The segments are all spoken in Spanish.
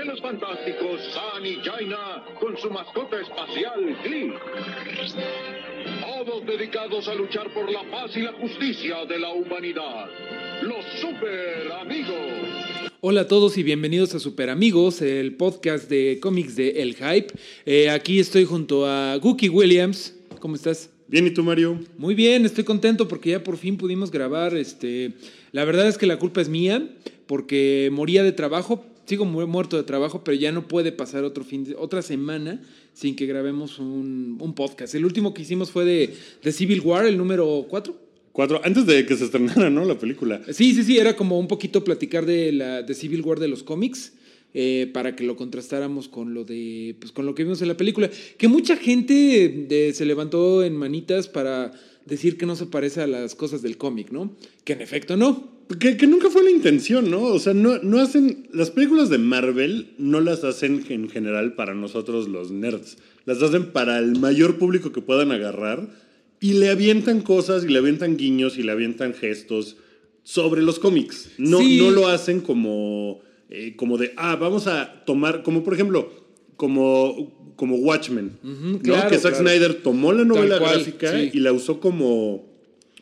Gemelos fantásticos San y Jaina con su mascota espacial Glee. Todos dedicados a luchar por la paz y la justicia de la humanidad. Los super amigos. Hola a todos y bienvenidos a Super Amigos, el podcast de cómics de El Hype. Eh, aquí estoy junto a Gookie Williams. ¿Cómo estás? Bien, ¿y tú, Mario? Muy bien, estoy contento porque ya por fin pudimos grabar. Este, la verdad es que la culpa es mía porque moría de trabajo. Sigo mu- muerto de trabajo, pero ya no puede pasar otro fin de- otra semana sin que grabemos un, un podcast. El último que hicimos fue de, de Civil War, el número 4. Cuatro, antes de que se estrenara, ¿no? La película. Sí, sí, sí, era como un poquito platicar de la de Civil War de los cómics. eh, para que lo contrastáramos con lo de pues con lo que vimos en la película que mucha gente de- se levantó en manitas para decir que no se parece a las cosas del cómic no que en efecto no Que, que nunca fue la intención, ¿no? O sea, no, no hacen. Las películas de Marvel no las hacen en general para nosotros los nerds. Las hacen para el mayor público que puedan agarrar y le avientan cosas y le avientan guiños y le avientan gestos sobre los cómics. No, Sí. no lo hacen como, eh, como de, ah, vamos a tomar, como por ejemplo, como, como Watchmen, ¿no? claro, que Zack claro. Snyder tomó la novela gráfica sí. y la usó como,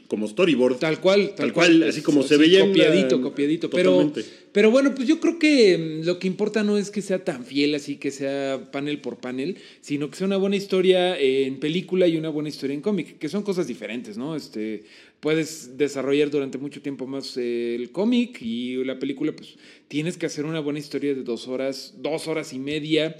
como storyboard. Tal cual, tal, Tal cual, así como se así, veía en la- Copiadito, copiadito. Pero, pero bueno, pues yo creo que mm, lo que importa no es que sea tan fiel así, que sea panel por panel, sino que sea una buena historia en película y una buena historia en cómic, que son cosas diferentes, ¿no? Este, puedes desarrollar durante mucho tiempo más eh, el cómic y la película, pues tienes que hacer una buena historia de dos horas, dos horas y media.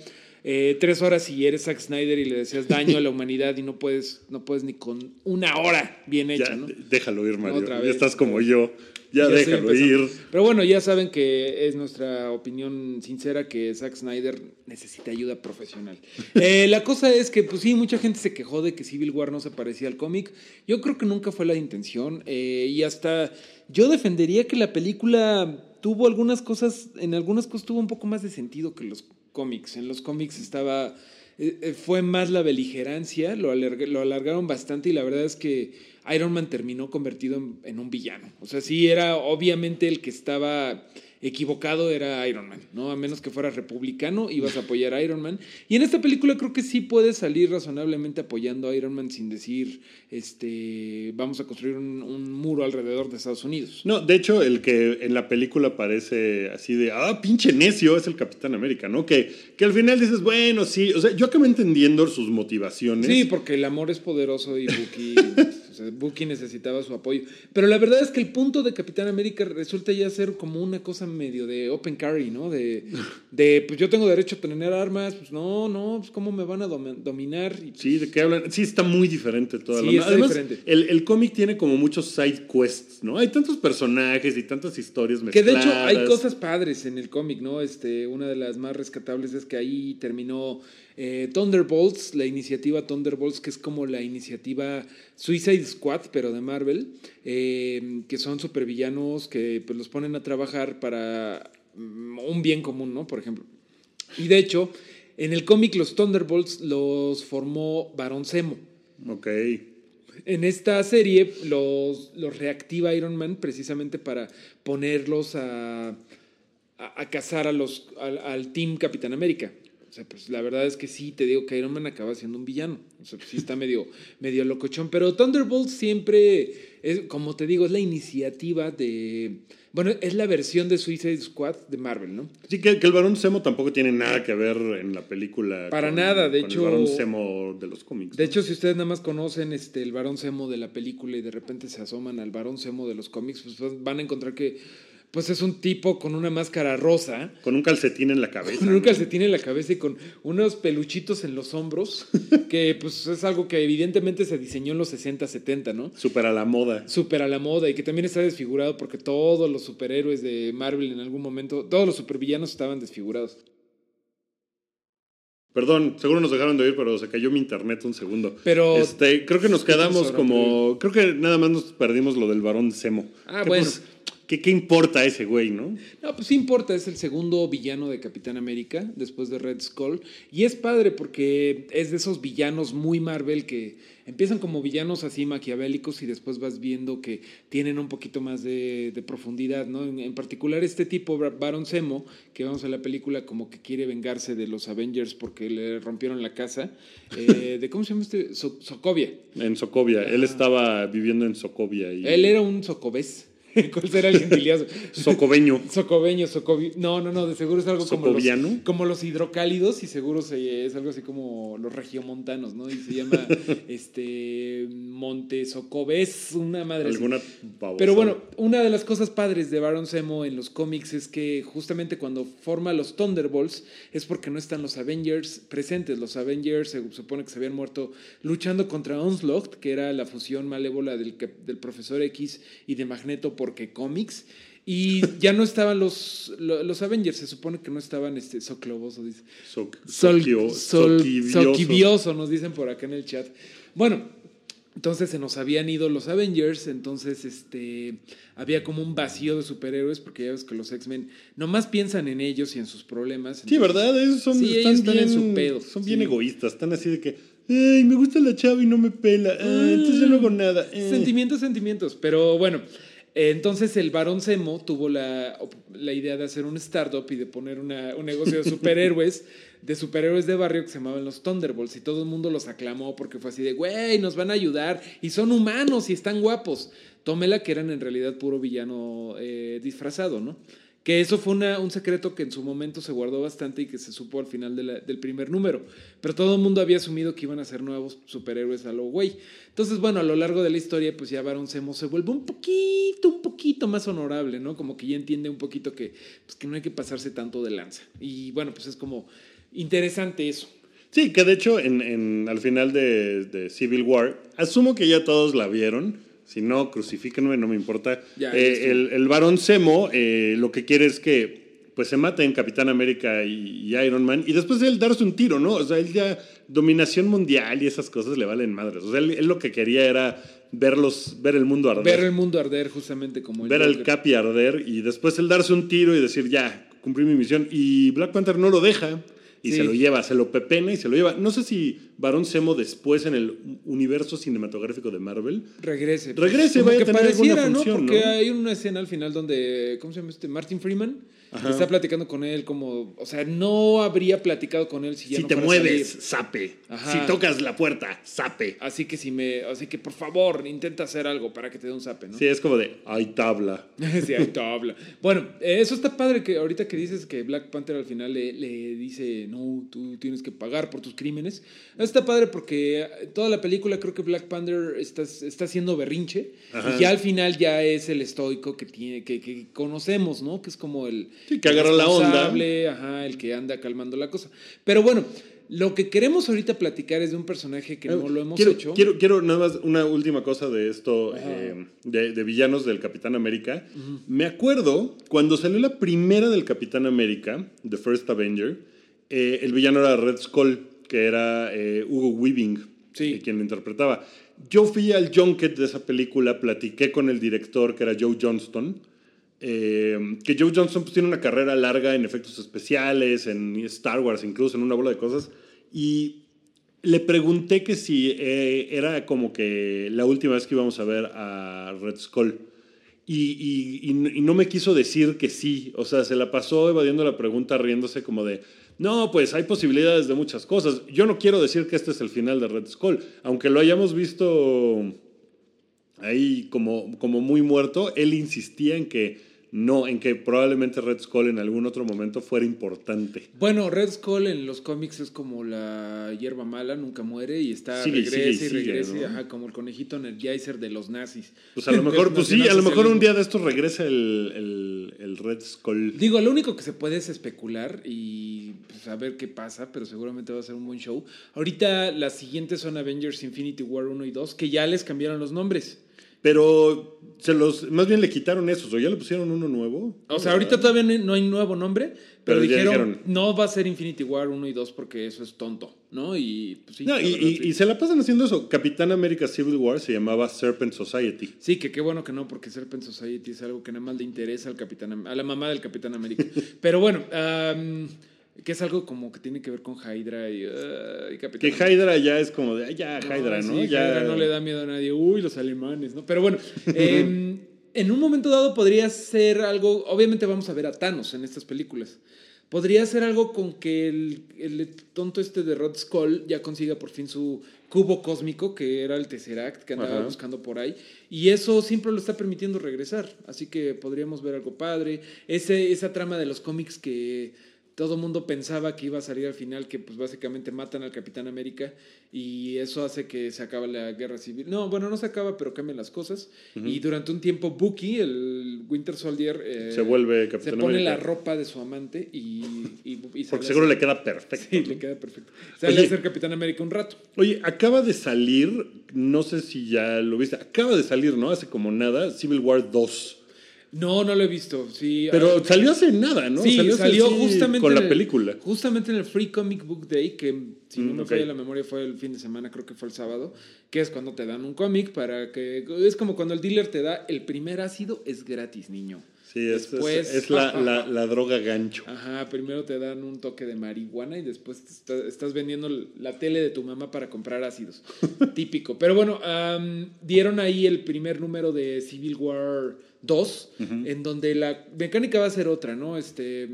Eh, tres horas si eres Zack Snyder y le deseas daño a la humanidad y no puedes, no puedes ni con una hora bien hecha, Ya, ¿no? déjalo ir, Mario. Otra ya vez, estás como yo. Ya, déjalo ir. Pero bueno, ya saben que es nuestra opinión sincera que Zack Snyder necesita ayuda profesional. Eh, la cosa es que, pues sí, mucha gente se quejó de que Civil War no se parecía al cómic. Yo creo que nunca fue la intención. eh, y hasta yo defendería que la película tuvo algunas cosas, en algunas cosas tuvo un poco más de sentido que los cómics. En los cómics estaba eh, eh, fue más la beligerancia, lo, lo alargaron bastante y la verdad es que Iron Man terminó convertido en, en un villano. O sea, sí era obviamente el que estaba equivocado era Iron Man, ¿no? A menos que fuera republicano, ibas a apoyar a Iron Man. Y en esta película creo que sí puedes salir razonablemente apoyando a Iron Man sin decir, este, vamos a construir un, un muro alrededor de Estados Unidos. No, de hecho, el que en la película parece así de, ah, pinche necio, es el Capitán América, ¿no? Que, que al final dices, bueno, sí. O sea, yo acabé entendiendo sus motivaciones. Sí, porque el amor es poderoso y Bucky, sea, Bucky necesitaba su apoyo. Pero la verdad es que el punto de Capitán América resulta ya ser como una cosa medio de open carry, ¿no? De, de pues yo tengo derecho a tener armas, pues no, no, pues cómo me van a dom- dominar. Y, pues, Sí, ¿de qué hablan? Sí, está muy diferente toda Sí, la está Además, diferente. el, el cómic tiene como muchos side quests, ¿no? Hay tantos personajes y tantas historias Que mezcladas. de hecho hay cosas padres en el cómic, ¿no? Este, una de las más rescatables es que ahí terminó eh, Thunderbolts, la iniciativa Thunderbolts, que es como la iniciativa Suicide Squad, pero de Marvel, eh, que son supervillanos que pues, los ponen a trabajar para mm, un bien común, ¿no? Por ejemplo. Y de hecho, en el cómic los Thunderbolts los formó Barón Zemo. Ok. En esta serie los, los reactiva Iron Man precisamente para ponerlos a, a, a cazar a los, al, al Team Capitán América. O sea, pues la verdad es que sí, te digo que Iron Man acaba siendo un villano. O sea, pues, sí está medio, medio locochón. Pero Thunderbolt siempre, es, como te digo, es la iniciativa de... Bueno, es la versión de Suicide Squad de Marvel, ¿no? Sí, que, que el varón Zemo tampoco tiene nada que ver en la película. Para nada, de con hecho- El varón Zemo de los cómics. De ¿no? hecho, si ustedes nada más conocen este, el varón Zemo de la película y de repente se asoman al varón Zemo de los cómics, pues van a encontrar que pues es un tipo con una máscara rosa, Con un calcetín en la cabeza. con un calcetín en la cabeza y con unos peluchitos en los hombros, que pues es algo que evidentemente se diseñó en los 60, 70, ¿no? Súper a la moda. Súper a la moda y que también está desfigurado porque todos los superhéroes de Marvel en algún momento, todos los supervillanos estaban desfigurados. Perdón, seguro nos dejaron de oír, pero se cayó mi internet un segundo. Pero- Este, creo que nos quedamos como. Creo que nada más nos perdimos lo del varón Semo. Ah, Que, bueno. pues, ¿qué, ¿Qué importa ese güey, no? No, pues sí importa, es el segundo villano de Capitán América, después de Red Skull. Y es padre porque es de esos villanos muy Marvel que empiezan como villanos así maquiavélicos y después vas viendo que tienen un poquito más de, de profundidad, ¿no? En, en particular este tipo, Bar- Baron Zemo, que vamos a la película como que quiere vengarse de los Avengers porque le rompieron la casa. eh, de ¿Cómo se llama este? So- Sokovia. En Socovia. Él estaba viviendo en Socovia. Y... Él era un socobés. ¿Cuál será el gentiliazo? Socoveño, socovi... No, no, no, de seguro es algo como los, como los hidrocálidos y seguro se- es algo así como los regiomontanos, ¿no? Y se llama este Monte Socobés, una madre. Alguna. Pero bueno, una de las cosas padres de Baron Zemo en los cómics es que justamente cuando forma los Thunderbolts es porque no están los Avengers presentes. Los Avengers se supone que se habían muerto luchando contra Onslaught, que era la fusión malévola del, que- del Profesor X y de Magneto porque cómics. Y ya no estaban los, lo- los Avengers, se supone que no estaban este, Socloboso, dice. So- Sol, soquio- sol- soquivioso. soquivioso, nos dicen por acá en el chat. Bueno, entonces se nos habían ido los Avengers, entonces este había como un vacío de superhéroes, porque ya ves que los X-Men nomás piensan en ellos y en sus problemas. Sí, ¿verdad? Esos son, Sí, están, ellos bien, en su pedo, Son bien sí. egoístas. Están así de que, ay, me gusta la chava y no me pela. ah, entonces yo no hago nada. eh". Sentimientos, sentimientos. Pero bueno, entonces el varón Zemo tuvo la, la idea de hacer un startup y de poner una- un negocio de superhéroes, de superhéroes de barrio que se llamaban los Thunderbolts. Y todo el mundo los aclamó porque fue así de, güey, nos van a ayudar. Y son humanos y están guapos. Tómela que eran en realidad puro villano eh, disfrazado, ¿no? Que eso fue un secreto que en su momento se guardó bastante y que se supo al final del primer número. Pero todo el mundo había asumido que iban a ser nuevos superhéroes a lo güey. Entonces, bueno, a lo largo de la historia, pues ya Baron Zemo se vuelve un poquito, un poquito más honorable, ¿no? Como que ya entiende un poquito que, pues, que no hay que pasarse tanto de lanza. Y bueno, pues es como interesante eso. Sí, que de hecho en, en- al final de Civil War, asumo que ya todos la vieron. Si no, crucifíquenme, no me importa. Ya, Eh, el, el varón Zemo eh, lo que quiere es que pues se maten Capitán América y, y Iron Man y después él darse un tiro, ¿no? O sea, él ya dominación mundial y esas cosas le valen madres. O sea, él, él lo que quería era verlos, ver el mundo arder. Ver el mundo arder justamente como ver al. Capi arder y después él darse un tiro y decir, ya, cumplí mi misión. Y Black Panther no lo deja y Sí. se lo lleva, se lo pepena y se lo lleva. No sé si Barón Zemo después en el universo cinematográfico de Marvel. Regrese. Regrese, Como vaya a tener alguna pareciera, ¿no? función, Porque ¿no? hay una escena al final donde, ¿cómo se llama este? Martin Freeman. Está platicando con él como, o sea, no habría platicado con él si ya si no te mueves, sape. Si tocas la puerta, sape. Así que si me, así que por favor, intenta hacer algo para que te dé un zape, ¿no? Sí, es como de, hay tabla. Sí, ahí te habla. Bueno, eso está padre que ahorita que dices que Black Panther al final le, le dice, no, tú tienes que pagar por tus crímenes. Eso está padre porque toda la película creo que Black Panther está, está haciendo berrinche Ajá. y ya al final ya es el estoico que, tiene, que, que conocemos, ¿no? Que es como el... Sí, que agarra la onda. Ajá, el que anda calmando la cosa. Pero bueno, lo que queremos ahorita platicar es de un personaje que no lo hemos quiero, hecho. Quiero, quiero nada más una última cosa de esto, eh, de, de villanos del Capitán América. Me acuerdo cuando salió la primera del Capitán América, The First Avenger, eh, el villano era Red Skull, que era eh, Hugo Weaving, Sí. eh, quien lo interpretaba. Yo fui al junket de esa película, platiqué con el director, que era Joe Johnston. Eh, que Joe Johnston pues, tiene una carrera larga en efectos especiales, en Star Wars, incluso en una bola de cosas. Y le pregunté que si eh, era como que la última vez que íbamos a ver a Red Skull. Y, y- y y no me quiso decir que sí. O sea, se la pasó evadiendo la pregunta, riéndose como de, no, pues hay posibilidades de muchas cosas. Yo no quiero decir que este es el final de Red Skull. Aunque lo hayamos visto ahí como, como muy muerto, él insistía en que no, en que probablemente Red Skull en algún otro momento fuera importante. Bueno, Red Skull en los cómics es como la hierba mala, nunca muere y está Sigue, regresa sigue y y sigue, regresa, ¿no? ajá, como el conejito Energizer de los nazis. Pues a lo mejor, pues sí, a lo mejor un día de estos regresa el, el, el Red Skull. Digo, lo único que se puede es especular y pues, a ver qué pasa, pero seguramente va a ser un buen show. Ahorita las siguientes son Avengers Infinity War 1 y 2, que ya les cambiaron los nombres. Pero se los, más bien le quitaron esos, o ya le pusieron uno nuevo. O sea, ahorita todavía no hay- nuevo nombre, pero, dijeron, dijeron. no va a ser Infinity War 1 y 2 porque eso es tonto, ¿no? Y pues sí. No, y, verdad, y- sí. y se la pasan haciendo eso. Capitán América Civil War se llamaba Serpent Society. Sí, que qué bueno que no, porque Serpent Society es algo que nada más le interesa al Capitán, a la mamá del Capitán América. Pero bueno, am, que es algo como que tiene que ver con Hydra y, ah, y Capitán Que. Hydra ya es como de, "Ay, ya, Hydra, ¿no? Sí, ya, Hydra no le da miedo a nadie. Uy, los alemanes, ¿no? Pero bueno, em, en un momento dado podría ser algo. Obviamente vamos a ver a Thanos en estas películas. Podría ser algo con que el, el tonto este de Rod Skull ya consiga por fin su cubo cósmico, que era el Tesseract que andaba Ajá. buscando por ahí. Y eso siempre lo está permitiendo regresar. Así que podríamos ver algo padre. Ese, esa trama de los cómics que todo el mundo pensaba que iba a salir al final, que pues básicamente matan al Capitán América y eso hace que se acabe la guerra civil. No, bueno, no se acaba, pero cambian las cosas. Y durante un tiempo Bucky, el Winter Soldier, eh, Se vuelve se Capitán pone América. la ropa de su amante y, y, y Porque seguro ser- le queda perfecto. Sí, ¿no? le queda perfecto. Sale Oye. a ser Capitán América un rato. Oye, acaba de salir, no sé si ya lo viste, acaba de salir, ¿no? Hace como nada, Civil War 2. No, no lo he visto. Sí, Pero salió hace nada, ¿no? Sí, salió, justamente con la el- película. Justamente en el Free Comic Book Day, que si no Mm, me falla la memoria fue el fin de semana, creo que fue el sábado, que es cuando te dan un cómic para que es como cuando el dealer te da el primer ácido es gratis, niño. Sí, es, es- Después- es la, la- la droga gancho. Ajá, primero te dan un toque de marihuana y después te está- estás vendiendo la tele de tu mamá para comprar ácidos. Típico. Pero bueno, dieron ahí el primer número de Civil War 2, en donde la mecánica va a ser otra, ¿no? Este,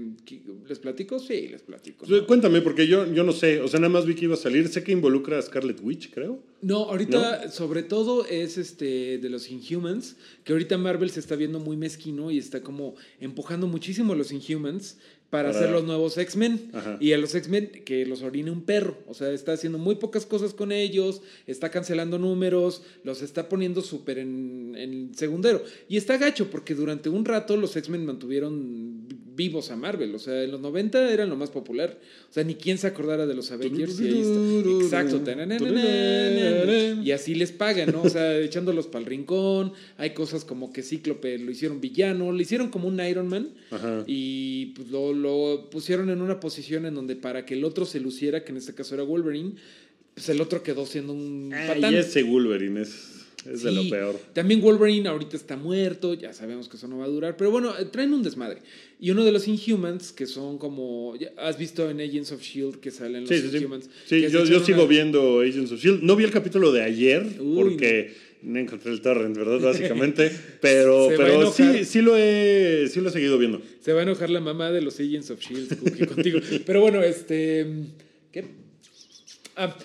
¿Les platico? Sí, les platico. Pues, Cuéntame, porque yo, yo no sé, o sea, nada más vi que iba a salir, sé que involucra a Scarlet Witch, creo. No, ahorita sobre todo es este de los Inhumans, que ahorita Marvel se está viendo muy mezquino y está como empujando muchísimo a los Inhumans para, Para- hacer los nuevos X-Men. Y a los X-Men que los orine un perro. O sea, está haciendo muy pocas cosas con ellos, está cancelando números, los está poniendo súper en, en segundero. Y está gacho porque durante un rato los X-Men mantuvieron vivos a Marvel. O sea, en los 90 eran lo más popular. O sea, ni quien se acordara de los Avengers. Y ahí está. Exacto. Y así les pagan, ¿no? O sea, echándolos para el rincón. Hay cosas como que Cíclope lo hicieron villano, le hicieron como un Iron Man. Ajá. Y pues lo, lo pusieron en una posición en donde para que el otro se luciera, que en este caso era Wolverine, pues el otro quedó siendo un Ah, patán. y ese Wolverine es, es de lo Sí, peor. También Wolverine ahorita está muerto, ya sabemos que eso no va a durar, pero bueno, eh, traen un desmadre. Y uno de los Inhumans, que son como, ¿has visto en Agents of Shield que salen los Sí, sí, sí. Inhumans? Sí, yo, yo sigo una- viendo Agents of S.H.I.E.L.D. No vi el capítulo de ayer Uy, porque no encontré el torrent, ¿verdad? Básicamente. Pero, pero sí, sí, lo he, sí lo he seguido viendo. Se va a enojar la mamá de los Agents of Shield Cookie, contigo. Pero bueno, este. Ah,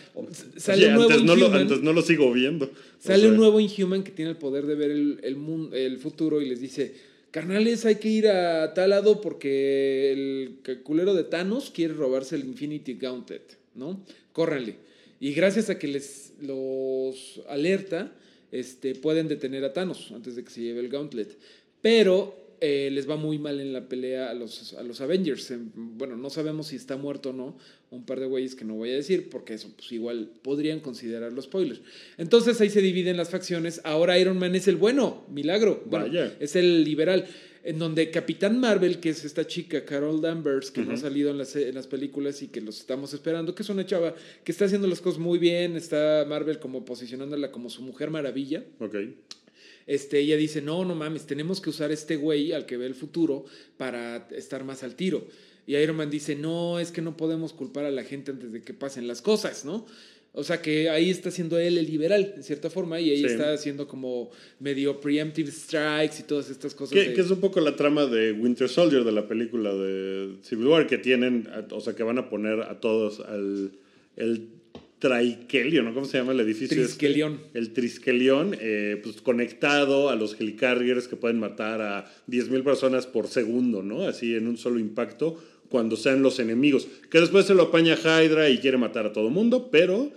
sale Oye, un nuevo antes, no lo, Inhuman. antes no lo sigo viendo. O Sale sea, un nuevo Inhuman que tiene el poder de ver el, el, mun- el futuro y les dice, carnales, hay que ir a tal lado porque el culero de Thanos quiere robarse el Infinity Gauntlet, ¿no? Córranle. Y gracias a que les los alerta, este, pueden detener a Thanos antes de que se lleve el Gauntlet. Pero eh, les va muy mal en la pelea a los, a los Avengers. Em, Bueno, no sabemos si está muerto o no. Un par de güeyes que no voy a decir, porque eso pues, igual podrían considerarlo spoiler. Entonces ahí se dividen las facciones. Ahora Iron Man es el bueno, milagro. Bueno, Vaya. es el liberal. En donde Capitán Marvel, que es esta chica, Carol Danvers, que no ha salido en las, en las películas y que los estamos esperando, que es una chava que está haciendo las cosas muy bien. Está Marvel como posicionándola como su mujer maravilla. Ok. Este, ella dice, no, no mames, tenemos que usar este güey al que ve el futuro para estar más al tiro. Y Iron Man dice, no, es que no podemos culpar a la gente antes de que pasen las cosas, ¿no? O sea que ahí está siendo él el liberal, en cierta forma, y ahí Sí. está haciendo como medio preemptive strikes y todas estas cosas. Que, de- que es un poco la trama de Winter Soldier de la película de Civil War, que tienen, o sea, que van a poner a todos al el Traikelion, ¿no? ¿Cómo se llama el edificio? este? Triskelion. El Triskelion, eh, pues conectado a los helicarriers que pueden matar a 10.000 personas por segundo, ¿no? Así en un solo impacto, cuando sean los enemigos. Que después se lo apaña Hydra y quiere matar a todo mundo, pero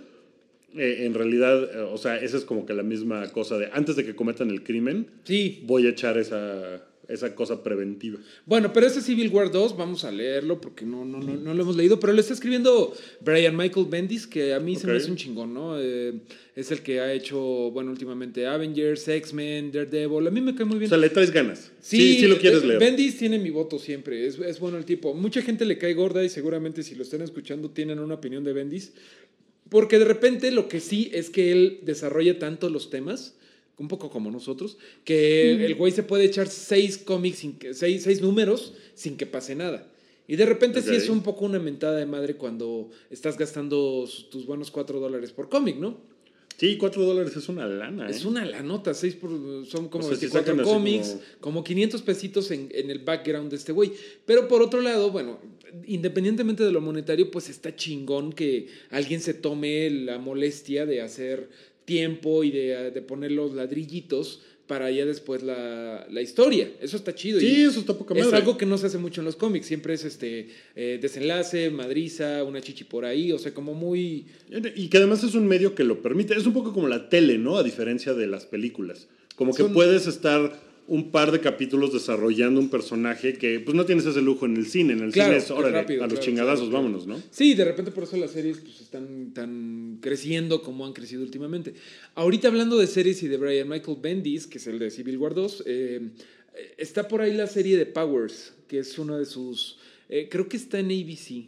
eh, en realidad, eh, o sea, esa es como que la misma cosa de antes de que cometan el crimen, Sí. voy a echar esa, esa cosa preventiva. Bueno, pero ese Civil War 2, vamos a leerlo porque no, no, no, no lo hemos leído, pero lo está escribiendo Brian Michael Bendis, que a mí se me hace un chingón, ¿no? Eh, es el que ha hecho, bueno, últimamente Avengers, X-Men, Daredevil. A mí me cae muy O bien. sea, le traes ganas. Sí, sí, lo quieres eh, leer. Bendis tiene mi voto siempre, es, es bueno el tipo. Mucha gente le cae gorda y seguramente si lo están escuchando tienen una opinión de Bendis. Porque de repente lo que sí es que él desarrolla tanto los temas, un poco como nosotros, que el güey se puede echar seis cómics, sin que, seis, seis números sin que pase nada. Y de repente sí es un poco una mentada de madre cuando estás gastando tus buenos cuatro dólares por cómic, ¿no? Sí, 4 dólares es una lana. Es ¿eh? una la nota, seis por, son como O sea, si 24 sacan así cómics, como- como... 500 pesitos en, en el background de este güey. Pero por otro lado, bueno, independientemente de lo monetario, pues está chingón que alguien se tome la molestia de hacer tiempo y de, de poner los ladrillitos para ya después la, la historia. Eso está chido. Sí, y eso está poca Es madre. algo que no se hace mucho en los cómics. Siempre es este eh, desenlace, madriza, una chichi por ahí. O sea, como muy... Y que además es un medio que lo permite. Es un poco como la tele, ¿no? A diferencia de las películas. Como que Son- puedes estar un par de capítulos desarrollando un personaje que pues no tienes ese lujo en el cine. En el Claro, cine es, rápido, a los claro, chingadazos, claro. vámonos, ¿no? Sí, de repente por eso las series pues, están tan creciendo como han crecido últimamente. Ahorita hablando de series y de Brian Michael Bendis, que es el de Civil War 2, eh, está por ahí la serie de Powers, que es una de sus... eh, creo que está en ABC.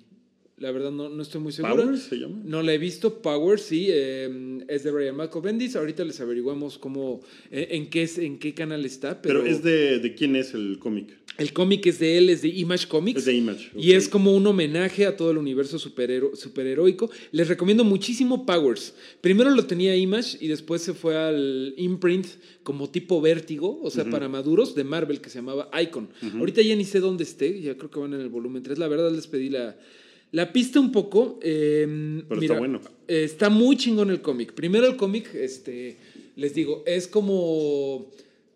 La verdad no, no estoy muy seguro. ¿Powers se llama? No la he visto. Powers, sí, eh, es de Brian Michael Bendis. Ahorita les averiguamos cómo, eh, en, qué, es- en qué canal está. Pero, Pero, es de, de quién es el cómic. el cómic es de él, es de Image Comics. Es de Image. Y es como un homenaje a todo el universo superhero- superheroico. Les recomiendo muchísimo Powers. Primero lo tenía Image y después se fue al imprint como tipo vértigo, o sea, para maduros de Marvel que se llamaba Icon. Ahorita ya ni sé dónde esté, ya creo que van en el volumen 3. La verdad les pedí la, la pista un poco. eh, Pero mira, está bueno. está muy chingón el cómic. Primero el cómic, este, les digo, es como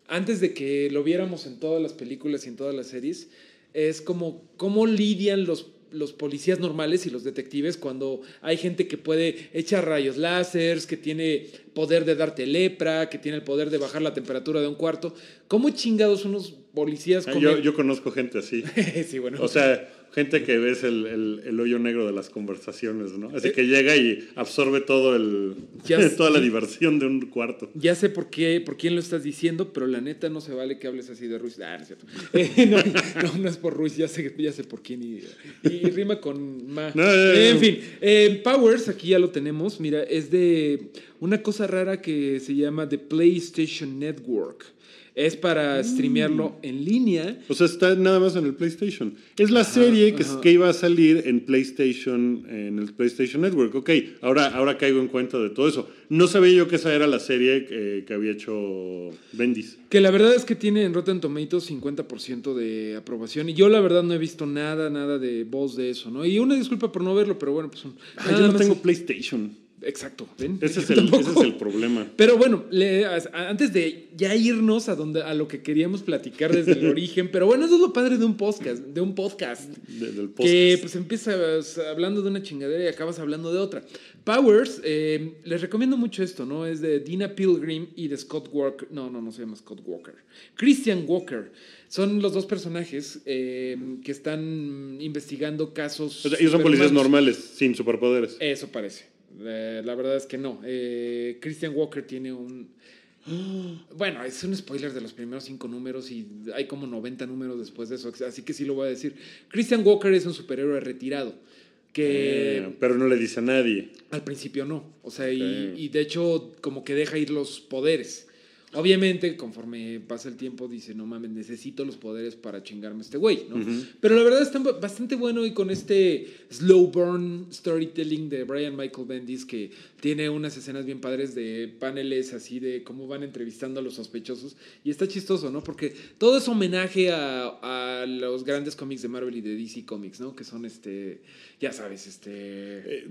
antes de que lo viéramos en todas las películas y en todas las series, es como cómo lidian los, los policías normales y los detectives cuando hay gente que puede echar rayos láseres, que tiene poder de darte lepra, que tiene el poder de bajar la temperatura de un cuarto. ¿Cómo chingados unos policías Ah, comen- yo, yo conozco gente así. sí, bueno. O sea, gente que ves el, el- el hoyo negro de las conversaciones, ¿no? Eh, Así que llega y absorbe todo el, Ya toda la diversión de un cuarto. Ya sé por qué, por quién lo estás diciendo, pero la neta no se vale que hables así de Ruiz. Ah, no es cierto. Eh, no, no, no es por Ruiz, ya sé, ya sé por quién. Y, y rima con ma. No, en fin, eh, Powers, aquí ya lo tenemos. Mira, es de una cosa rara que se llama The PlayStation Network. Es para streamearlo en línea. O sea, está nada más en el PlayStation. Es la serie que, iba a salir en PlayStation, en el PlayStation Network. Ok, ahora, ahora caigo en cuenta de todo eso. No sabía yo que esa era la serie eh, que había hecho Bendis. Que la verdad es que tiene en Rotten Tomatoes 50% de aprobación. Y yo la verdad no he visto nada, nada de voz de eso, ¿no? Y una disculpa por no verlo, pero bueno, pues... Ah, yo no tengo PlayStation. Exacto, ¿ven? Ese es, el, ese tampoco. es el problema. Pero bueno, le- antes de ya irnos a donde a lo que queríamos platicar desde el origen, pero bueno, eso es lo padre de un podcast, de un podcast. de- del Que podcast. pues empiezas hablando de una chingadera y acabas hablando de otra. Powers, eh, les recomiendo mucho esto, ¿no? Es de Dina Pilgrim y de Scott Walker. No, no, no se llama Scott Walker. Christian Walker. Son los dos personajes eh, que están investigando casos. O sea, ellos son policías normales, sin superpoderes. Eso parece. Eh, la verdad es que no. Eh, Christian Walker tiene un... Bueno, es un spoiler de los primeros cinco números y hay como 90 números después de eso, así que sí lo voy a decir. Christian Walker es un superhéroe retirado, que Eh, pero no le dice a nadie. al principio no. O sea, y, de hecho como que deja ir los poderes. Obviamente, conforme pasa el tiempo, dice, no mames, necesito los poderes para chingarme a este güey, ¿no? Pero la verdad está bastante bueno y con este slow burn storytelling de Brian Michael Bendis que tiene unas escenas bien padres de paneles así de cómo van entrevistando a los sospechosos y está chistoso, ¿no? Porque todo es homenaje a, a los grandes cómics de Marvel y de DC Comics, ¿no? Que son este, ya sabes, este... Eh,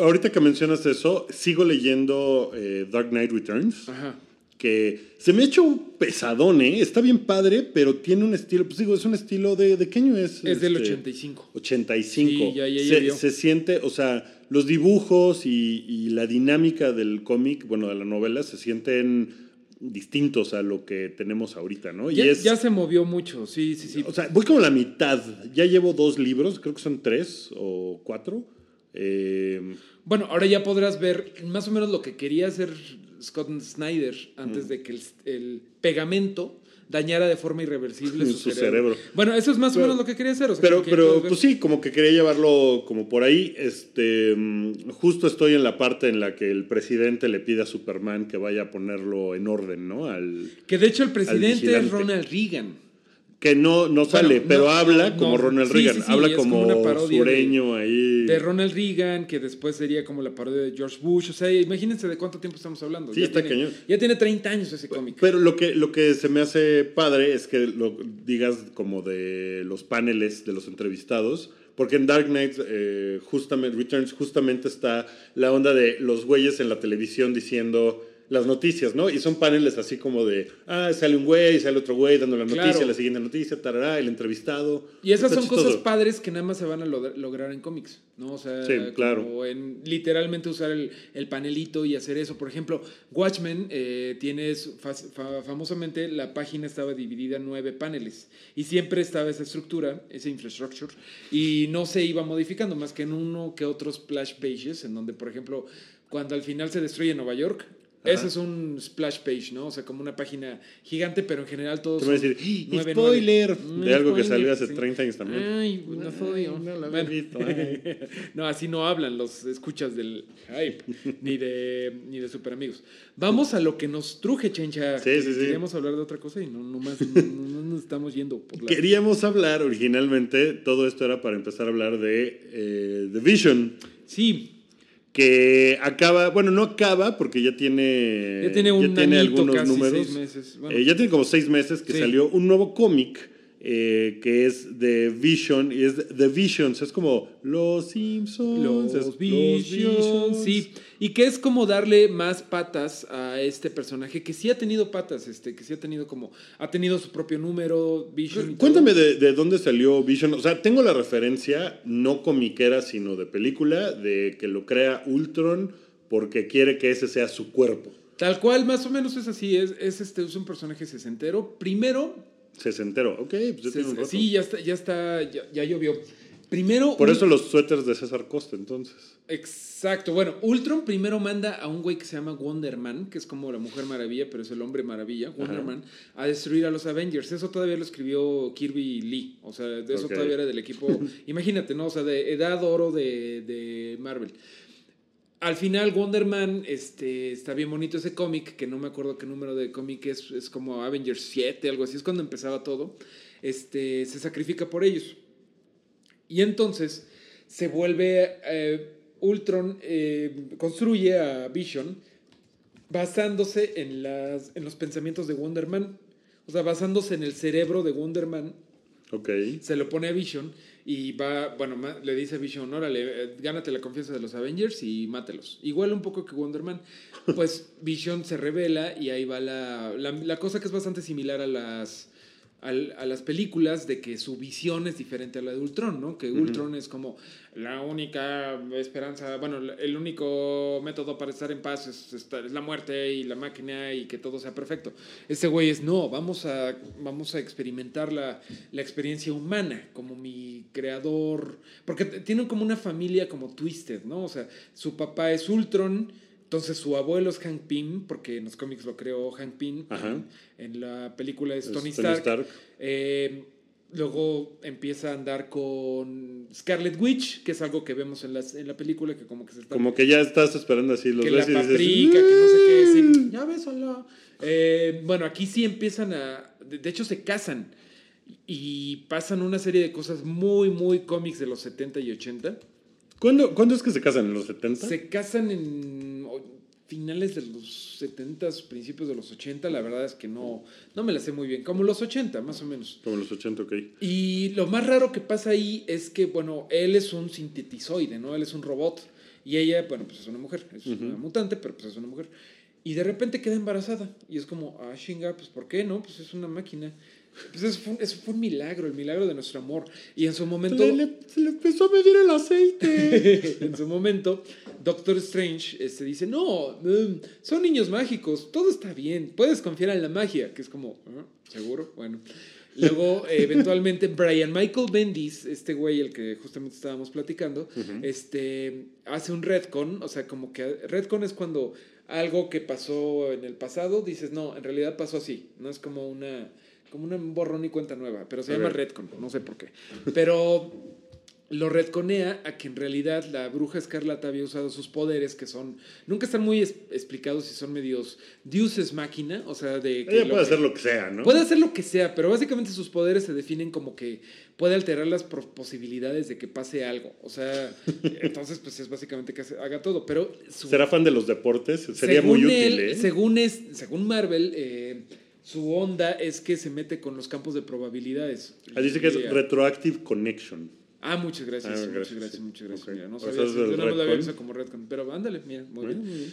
ahorita que mencionas eso, sigo leyendo eh, Dark Knight Returns. Ajá que se me ha hecho pesadón, ¿eh? Está bien padre, pero tiene un estilo, pues digo, es un estilo de, ¿de qué año es? Es del 85. 85. Sí, ya, ya, se, siente, o sea, los dibujos y, y la dinámica del cómic, bueno, de la novela, se sienten distintos a lo que tenemos ahorita, ¿no? Ya, y es, ya se movió mucho, sí, sí, sí. O sea, voy como la mitad. Ya llevo dos libros, creo que son tres o cuatro. Eh, bueno, ahora ya podrás ver más o menos lo que quería hacer Scott Snyder antes de que el, el, pegamento dañara de forma irreversible su, su cerebro. cerebro. Bueno, eso es más Pero- o menos lo que quería hacer. o sea, Pero, que pero pues sí, como que quería llevarlo como por ahí. Este, mm, justo estoy en la parte en la que el presidente le pide a Superman que vaya a ponerlo en orden, ¿no? Al, Que de hecho el presidente es. Ronald Reagan. Que no, no sale, Bueno, pero no, habla no, como. Ronald Reagan. sí, sí, habla como, de- sureño ahí. De Ronald Reagan, que después sería como la parodia de George Bush. O sea, imagínense de cuánto tiempo estamos hablando. Sí, Ya está tiene- cañón. Ya tiene 30 años ese cómic. Pero lo que, lo que se me hace padre es que lo digas como de los paneles de los entrevistados, porque en Dark Knight eh, justamente, Returns justamente está la onda de los güeyes en la televisión diciendo las noticias, ¿no? Y son paneles así como de, ah, sale un güey, sale otro güey dando la noticia, Claro. la siguiente noticia, tarará, el entrevistado. Y esas son cosas padres que nada más se van a lograr, lograr en cómics, ¿no? O sea, Sí, claro. como en literalmente usar el, el panelito y hacer eso. Por ejemplo, Watchmen eh, tienes fa- fa- famosamente la página estaba dividida en nueve paneles y siempre estaba esa estructura, esa infrastructure y no se iba modificando más que en uno que otros splash pages en donde, por ejemplo, cuando al final se destruye Nueva York. Ese es un splash page, ¿no? O sea, como una página gigante, pero en general todos Te voy a decir, nueve, spoiler de algo que salió hace sí. 30 años también. Ay, no soy yo. no lo había Bueno. visto. No, así no hablan los escuchas del hype, ni de, ni de super amigos. Vamos a lo que nos truje, Chencha. Sí, sí, sí. Queríamos hablar de otra cosa y no, no más, no, no nos estamos yendo por la... Queríamos hablar originalmente, todo esto era para empezar a hablar de eh, The Vision. Sí, que acaba, bueno, no acaba porque ya tiene, ya tiene un añito, algunos números. seis meses. Bueno, Eh, ya tiene como seis meses que Sí. salió un nuevo cómic eh, que es de Vision y es The Visions, es como Los Simpsons, los es Visions, sí. Y que es como darle más patas a este personaje que sí ha tenido patas, este, que sí ha tenido como, ha tenido su propio número, Vision. Cuéntame de, de dónde salió Vision. O sea, tengo la referencia, no comiquera, sino de película, de que lo crea Ultron porque quiere que ese sea su cuerpo. Tal cual, más o menos es así, es, es, este, es un personaje sesentero. Primero, Sesentero. Ok, pues ya tiene un rato. sí, ya está, ya está, ya, ya llovió. Primero, Por eso los suéteres de César Costa, entonces. Exacto. Bueno, Ultron primero manda a un güey que se llama Wonder Man, que es como la Mujer Maravilla, pero es el hombre maravilla, Wonder Ajá. Man, a destruir a los Avengers. Eso todavía lo escribió Kirby Lee. O sea, de eso todavía era del equipo. imagínate, ¿no? O sea, de edad oro de, de Marvel. Al final, Wonder Man, este, está bien bonito ese cómic, que no me acuerdo qué número de cómic es, es como Avengers 7, algo así, es cuando empezaba todo. Este, se sacrifica por ellos. Y entonces se vuelve. eh, Ultron eh, construye a Vision basándose en, las, en los pensamientos de Wonder Man. O sea, basándose en el cerebro de Wonder Man, Ok. se lo pone a Vision y va, bueno, le dice Vision, órale, eh, gánate la confianza de los Avengers y mátelos. Igual un poco que Wonder Man. Pues Vision se revela y ahí va la, la cosa que es bastante similar a las, al- a las películas de que su visión es diferente a la de Ultron, ¿no? Que Ultron es como la única esperanza, bueno, el único método para estar en paz es, estar- es la muerte y la máquina y que todo sea perfecto. Ese güey es, no, vamos a, vamos a experimentar la, la experiencia humana como mi creador, porque tienen como una familia como twisted, ¿no? O sea, su papá es Ultron. Entonces su abuelo es Hank Pym, porque en los cómics lo creó Hank Pym. En, en la película es Es Tony Stark. Stark. Eh, Luego empieza a andar con Scarlet Witch, que es algo que vemos en, las, en la película, que como que se está... Como que ya estás esperando así los que la ves y dices, paprika, que no sé qué, sí, "Mm". ya ves, hola. Eh, bueno, aquí sí empiezan a... De, de hecho, se casan y pasan una serie de cosas muy, muy cómics de los 70 y 80. ¿Cuándo, ¿Cuándo es que se casan? ¿En los 70? Se casan en finales de los 70, principios de los 80, la verdad es que no, no me la sé muy bien, como los 80 más o menos. Como los 80, ok. Y lo más raro que pasa ahí es que, bueno, él es un sintetizoide, ¿no? Él es un robot. Y ella, bueno, pues es una mujer. Es una mutante, pero pues es una mujer. Y de repente queda embarazada. Y es como, ah, chinga, pues ¿por qué no? Pues es una máquina. Pues eso fue, un- eso fue un milagro, el milagro de nuestro amor. Y en su momento... Se le, se le empezó a medir el aceite. en su momento, Doctor Strange este, dice, no, mm, son niños mágicos, todo está bien, puedes confiar en la magia, que es como, "Ah, ¿seguro? Bueno. Luego, eh, eventualmente, Brian Michael Bendis, este güey, el que justamente estábamos platicando, este, hace un retcon, o sea, como que retcon es cuando algo que pasó en el pasado, dices, no, en realidad pasó así, no es como una, como una borrón y cuenta nueva, pero se llama Ok. retcon, no sé por qué. Pero lo retconea a que en realidad la bruja escarlata había usado sus poderes que son nunca están muy es- explicados si son medios dioses máquina o sea de que Ella puede que- hacer lo que sea, ¿no? puede hacer lo que sea pero básicamente sus poderes se definen como que puede alterar las posibilidades de que pase algo o sea entonces pues es básicamente que haga todo pero su- ¿Será fan de los deportes? Sería muy él, útil, ¿eh? según es según Marvel eh, su onda es que se mete con los campos de probabilidades Ah, dice que es Retroactive Connection. Ah, muchas gracias, Ah, muchas gracias, sí. muchas gracias. Mira, no sabía, sea, es si- del yo no lo había visto como Redcon, pero ándale, mira, muy Bueno, bien. muy bien.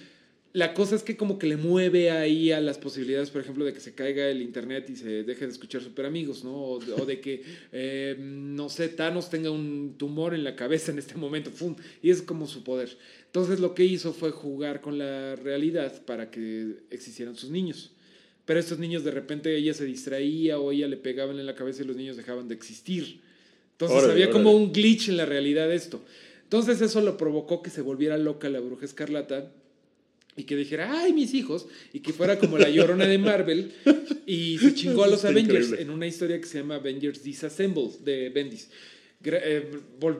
La cosa es que como que le mueve ahí a las posibilidades, por ejemplo, de que se caiga el internet y se deje de escuchar Super Amigos, ¿no? O de, o de que, eh, no sé, Thanos tenga un tumor en la cabeza en este momento, ¡fum! Y es como su poder. Entonces lo que hizo fue jugar con la realidad para que existieran sus niños. Pero estos niños de repente ella se distraía o ella le pegaban en la cabeza y los niños dejaban de existir. Entonces Órale, había como un glitch en la realidad de esto. Entonces eso lo provocó que se volviera loca la bruja escarlata y que dijera, ay, mis hijos, y que fuera como la llorona de Marvel y se chingó a los Avengers increíble. en una historia que se llama Avengers Disassembled de Bendis. Eh,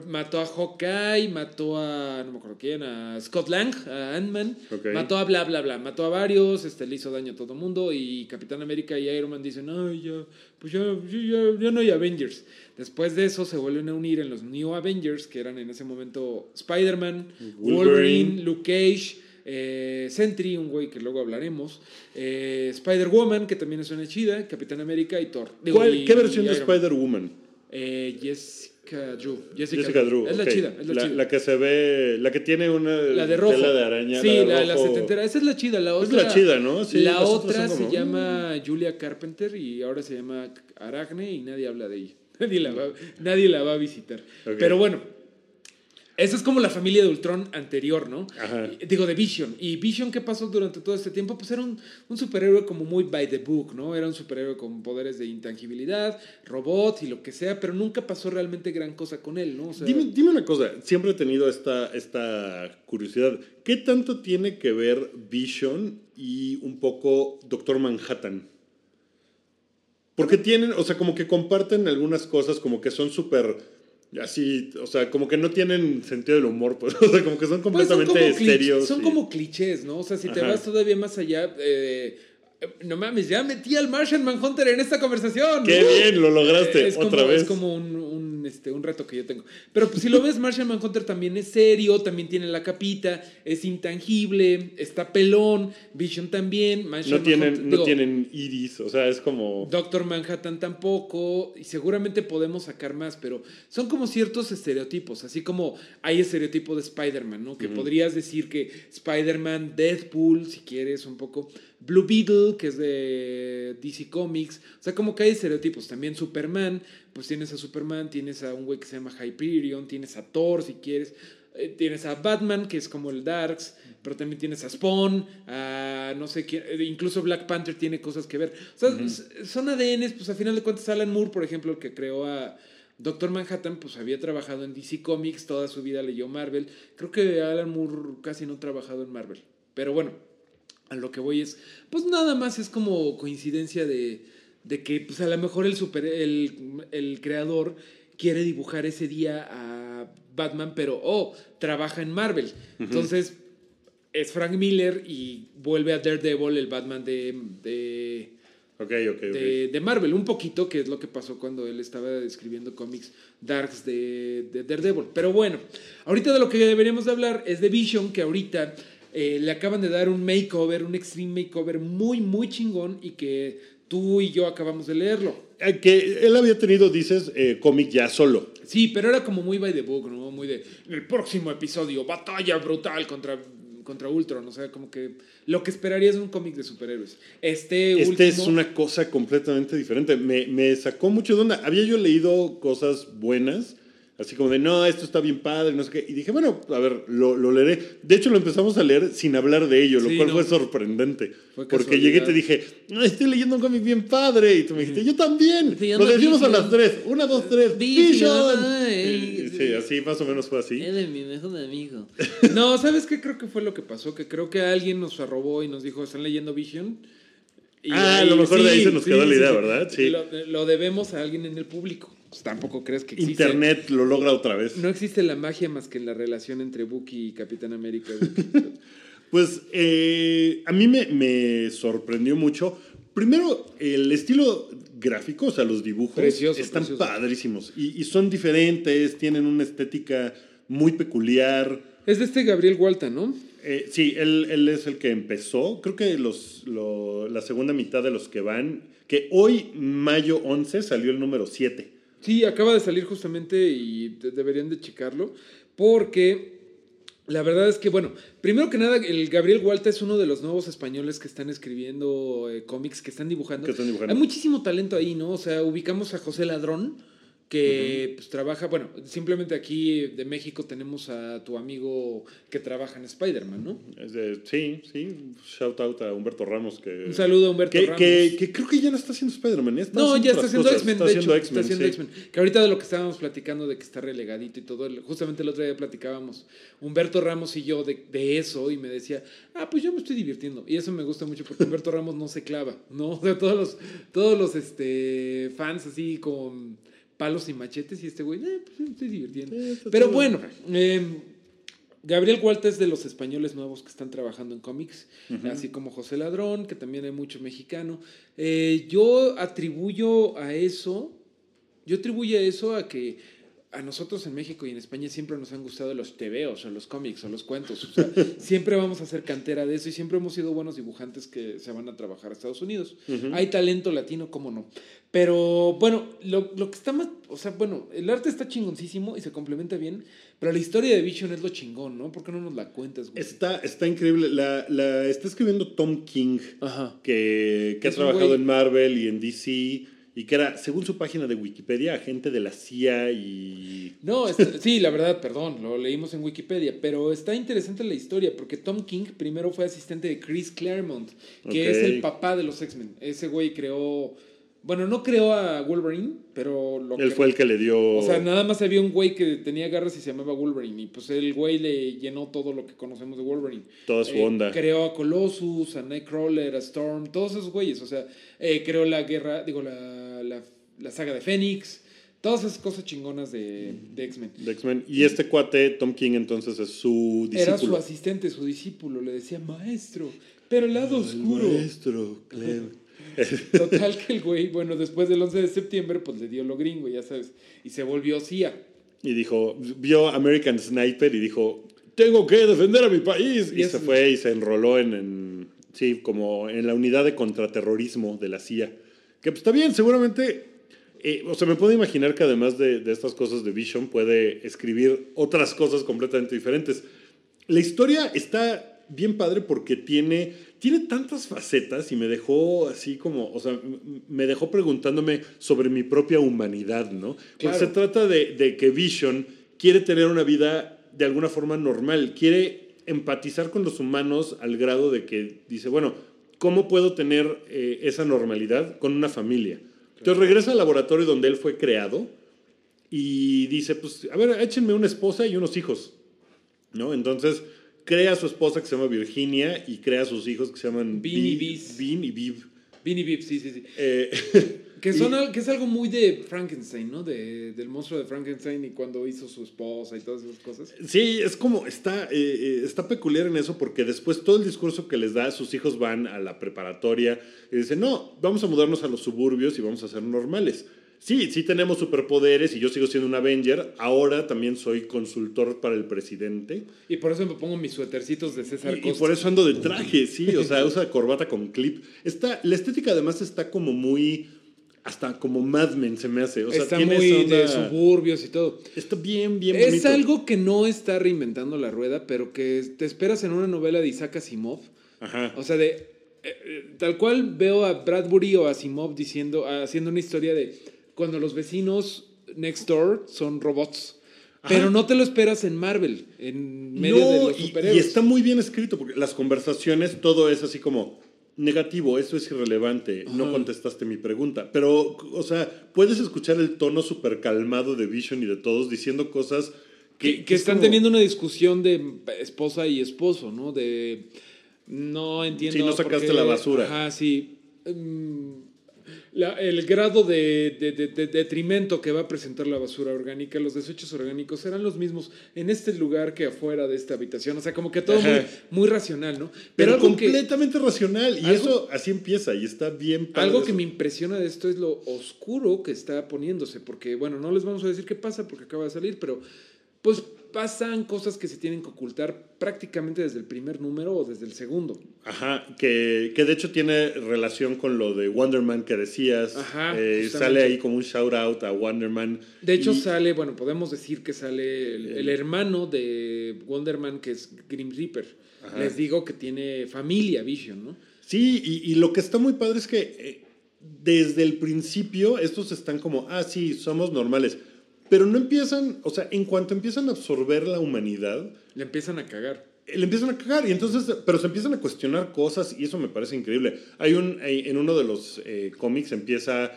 mató a Hawkeye, mató a, no me acuerdo quién, a Scott Lang, a Ant-Man, mató a bla, bla, bla, mató a varios, este, le hizo daño a todo mundo y Capitán América y Iron Man dicen, ay, ya, pues ya, ya, ya- no hay Avengers. Después de eso se vuelven a unir en los New Avengers, que eran en ese momento Spider-Man, Wolverine. Wolverine, Luke Cage, eh, Sentry, un güey que luego hablaremos, eh, Spider-Woman, que también es una chida, Capitán América y Thor. Digo, ¿Cuál- y- ¿Qué versión y de. Spider-Woman? Eh, Jessica Drew. Jessica, Jessica Drew. Es la chida, es la, chida. La que se ve, la que tiene una La de rojo. tela de araña. Sí, de la, la setentera. Esa es la chida. La Es otra, la chida, ¿no? Sí, la las otras otra se como, llama Julia Carpenter y ahora se llama Arachne y nadie habla de ella. Nadie la va, nadie la va a visitar. Pero bueno, esa es como la familia de Ultron anterior, ¿no? Ajá. Digo, de Vision. ¿Y Vision qué pasó durante todo este tiempo? Pues era un, un superhéroe como muy by the book, ¿no? Era un superhéroe con poderes de intangibilidad, robot y lo que sea, pero nunca pasó realmente gran cosa con él, ¿no? O sea, Dime, dime una cosa, siempre he tenido esta, esta curiosidad. ¿Qué tanto tiene que ver Vision y un poco Doctor Manhattan? Porque tienen, o sea, como que comparten algunas cosas, como que son súper así, o sea, como que no tienen sentido del humor, pues, o sea, como que son Pues son completamente como, serios. son y- como clichés, ¿no? O sea, si te Ajá. vas todavía más allá, eh, eh, no mames, ya metí al Martian Manhunter en esta conversación. ¡Qué bien! Lo lograste es otra como, vez. Es como un, un, este, un reto que yo tengo. Pero pues, si lo ves, Martian Manhunter también es serio, también tiene la capita, es intangible, está pelón, Vision también. Martian no tienen, Manhunter- no digo, tienen iris, o sea, es como... Doctor Manhattan tampoco, y seguramente podemos sacar más, pero son como ciertos estereotipos, así como hay estereotipo de Spider-Man, ¿no? Que podrías decir que Spider-Man, Deadpool, si quieres, un poco, Blue Beetle, que es de DC Comics, o sea, como que hay estereotipos, también Superman, pues tienes a Superman, tienes a un güey que se llama Hyperion, tienes a Thor, si quieres, eh, tienes a Batman, que es como el Darks, pero también tienes a Spawn, a no sé quién, eh, incluso Black Panther tiene cosas que ver. O sea, son ADNs, pues a final de cuentas Alan Moore, por ejemplo, el que creó a Doctor Manhattan, pues había trabajado en DC Comics, toda su vida leyó Marvel. Creo que Alan Moore casi no ha trabajado en Marvel. Pero bueno, a lo que voy es, pues nada más es como coincidencia de, de que pues a lo mejor el, super, el, el creador quiere dibujar ese día a Batman, pero, oh, trabaja en Marvel. Entonces, es Frank Miller y vuelve a Daredevil, el Batman de, de, Ok, ok, ok. de, de Marvel, un poquito, que es lo que pasó cuando él estaba escribiendo cómics darks de, de Daredevil. Pero bueno, ahorita de lo que deberíamos de hablar es de Vision, que ahorita eh, le acaban de dar un makeover, un extreme makeover muy, muy chingón y que tú y yo acabamos de leerlo. Eh, Que él había tenido, dices, eh, cómic ya solo. Sí, pero era como muy by the book, ¿no? Muy de el próximo episodio, batalla brutal contra, contra Ultron. O sea, como que lo que esperarías de un cómic de superhéroes. Este, Este último, es una cosa completamente diferente. Me, me sacó mucho de onda. Había yo leído cosas buenas, así como de, no, esto está bien padre, no sé qué. Y dije, bueno, a ver, lo, lo leeré. De hecho, lo empezamos a leer sin hablar de ello, lo Sí, cual no. fue sorprendente. Fue porque llegué y te dije, no, estoy leyendo un cómic bien padre. Y tú me dijiste, yo también. Lo decimos a las tres. Una, dos, tres. Vision, ay. Y- Sí, así más o menos fue así. Eres mi mejor amigo. No, ¿sabes qué creo que fue lo que pasó? Que creo que alguien nos arrobó y nos dijo, ¿están leyendo Vision? Y Ah, a lo mejor de ahí se nos quedó la idea, ¿verdad? Sí. Lo, lo debemos a alguien en el público. Pues tampoco crees que existe. Internet lo logra otra vez. No existe la magia más que en la relación entre Bucky y Capitán América. Pues eh, a mí me, me sorprendió mucho. Primero, el estilo gráfico, o sea, los dibujos Precioso, están precioso. padrísimos y, y son diferentes, tienen una estética muy peculiar. es de este Gabriel Walta, ¿no? Eh, sí, él, él es el que empezó. Creo que los, lo- la segunda mitad de los que van, que hoy, mayo 11, salió el número 7. Sí, acaba de salir justamente y de- deberían de checarlo porque la verdad es que, bueno, primero que nada, el Gabriel Walta es uno de los nuevos españoles que están escribiendo eh, cómics, que están dibujando. Que están dibujando. Hay muchísimo talento ahí, ¿no? O sea, ubicamos a José Ladrón, que pues trabaja, bueno, simplemente aquí de México tenemos a tu amigo que trabaja en Spider-Man, ¿no? De- sí, sí. Shout out a Humberto Ramos. Que, Un saludo a Humberto que, Ramos. que, que creo que ya no está haciendo Spider-Man. ya No, ya está otras haciendo X-Men, Está de haciendo hecho, está X-Men, haciendo sí. X-Men. Que ahorita de lo que estábamos platicando de que está relegadito y todo, justamente el otro día platicábamos, Humberto Ramos y yo de, de eso y me decía, ah, pues yo me estoy divirtiendo. Y eso me gusta mucho porque Humberto Ramos no se clava, ¿no? O sea, todos los, todos los este, fans así con palos y machetes y este güey, eh, pues me estoy divirtiendo. Pero bueno, eh, Gabriel Huerta es de los españoles nuevos que están trabajando en cómics, así como José Ladrón, que también hay mucho mexicano. Eh, yo atribuyo a eso, yo atribuyo a eso a que a nosotros en México y en España siempre nos han gustado los tebeos o los cómics o los cuentos. O sea, siempre vamos a hacer cantera de eso y siempre hemos sido buenos dibujantes que se van a trabajar a Estados Unidos. Hay talento latino, cómo no. Pero bueno, lo, lo que está más, o sea, bueno, el arte está chingoncísimo y se complementa bien, pero la historia de Vision es lo chingón, ¿no? ¿Por qué no nos la cuentas, güey? Está, está increíble. La, la está escribiendo Tom King, Ajá. que, que ha Es trabajado en Marvel y en DC, y que era, según su página de Wikipedia, agente de la CIA y... No, sí, la verdad, perdón, lo leímos en Wikipedia, pero está interesante la historia porque Tom King primero fue asistente de Chris Claremont, que es el papá de los X-Men. Ese güey creó, bueno, no creó a Wolverine, pero lo Él fue el que le dio... O sea, nada más había un güey que tenía garras y se llamaba Wolverine. Y pues el güey le llenó todo lo que conocemos de Wolverine. Toda su Eh, onda. Creó a Colossus, a Nightcrawler, a Storm, todos esos güeyes. O sea, eh, creó la guerra, digo, la, la, saga de Fénix. Todas esas cosas chingonas de, de X-Men. de X-Men. Y este cuate, Tom King, entonces es su discípulo. Era su asistente, su discípulo. Le decía, maestro, pero el lado El oscuro. maestro, Clem. Total que el güey, bueno, después del 11 de septiembre, pues le dio lo gringo, ya sabes. Y se volvió CIA. Y dijo, vio American Sniper y dijo, tengo que defender a mi país. Y Y, se fue y se enroló en, en- sí, como en la unidad de contraterrorismo de la CIA. Que pues, está bien, seguramente, eh, o sea, me puedo imaginar que además de, de estas cosas de Vision puede escribir otras cosas completamente diferentes. La historia está bien padre porque tiene, tiene tantas facetas y me dejó así como, o sea, me dejó preguntándome sobre mi propia humanidad, ¿no? Porque Claro. se trata de, de que Vision quiere tener una vida de alguna forma normal, quiere empatizar con los humanos al grado de que dice, bueno, ¿cómo puedo tener eh, esa normalidad con una familia? Entonces regresa al laboratorio donde él fue creado y dice, pues, a ver, échenme una esposa y unos hijos. ¿no? Entonces crea a su esposa que se llama Virginia y crea a sus hijos que se llaman Bean y Biz. Bean y Viv. Vip, sí, sí, sí. Eh, Que, son y- que es algo muy de Frankenstein, ¿no? De, del monstruo de Frankenstein y cuando hizo su esposa y todas esas cosas. Sí, es como, está, eh, eh, está peculiar en eso porque después todo el discurso que les da, sus hijos van a la preparatoria y dicen, no, vamos a mudarnos a los suburbios y vamos a ser normales. Sí, sí tenemos superpoderes y yo sigo siendo un Avenger, ahora también soy consultor para el presidente Y por eso me pongo mis suétercitos de César y, y Costa. por eso ando de traje, sí, o sea, usa corbata con clip. Está, la estética además está como muy, hasta como Mad Men se me hace, o sea, Está muy de suburbios y todo. Está bien, bien Es bonito. algo que no está reinventando la rueda, pero que te esperas en una novela de Isaac Asimov. Ajá. O sea, de eh, eh, tal cual veo a Bradbury o a Asimov diciendo, haciendo una historia de cuando los vecinos next door son robots. Pero no te lo esperas en Marvel, en medio de los y- superhéroes. Y, está muy bien escrito porque las conversaciones, todo es así como negativo, eso es irrelevante, no contestaste mi pregunta. Pero, o sea, puedes escuchar el tono súper calmado de Vision y de todos diciendo cosas que, que, que es están como- teniendo una discusión de esposa y esposo, ¿no? De no entiendo. Sí, no sacaste la basura. Ajá, sí. Mm, la- el grado de, de- de- de detrimento que va a presentar la basura orgánica, los desechos orgánicos, serán los mismos en este lugar que afuera de esta habitación. O sea, como que todo muy, racional, ¿no? Pero, que- completamente racional. Y algo- eso así empieza y está bien padre Algo que me impresiona de esto es lo oscuro que está poniéndose, porque bueno, no les vamos a decir qué pasa porque acaba de salir, pero pues pasan cosas que se tienen que ocultar prácticamente desde el primer número o desde el segundo. Ajá, que, que de hecho tiene relación con lo de Wonder Man que decías. Ajá, Eh, sale ahí como un shout out a Wonder Man. De hecho Y- sale, bueno, podemos decir que sale el, el hermano de Wonder Man que es Grim Reaper. Ajá. Les digo que tiene familia Vision, ¿no? Sí, y, y lo que está muy padre es que eh, desde el principio estos están como, ah, sí, somos normales. Pero no empiezan, o sea, en cuanto empiezan a absorber la humanidad, Le empiezan a cagar. le empiezan a cagar y entonces, pero se empiezan a cuestionar cosas y eso me parece increíble. Hay un, hay- en uno de los eh, cómics empieza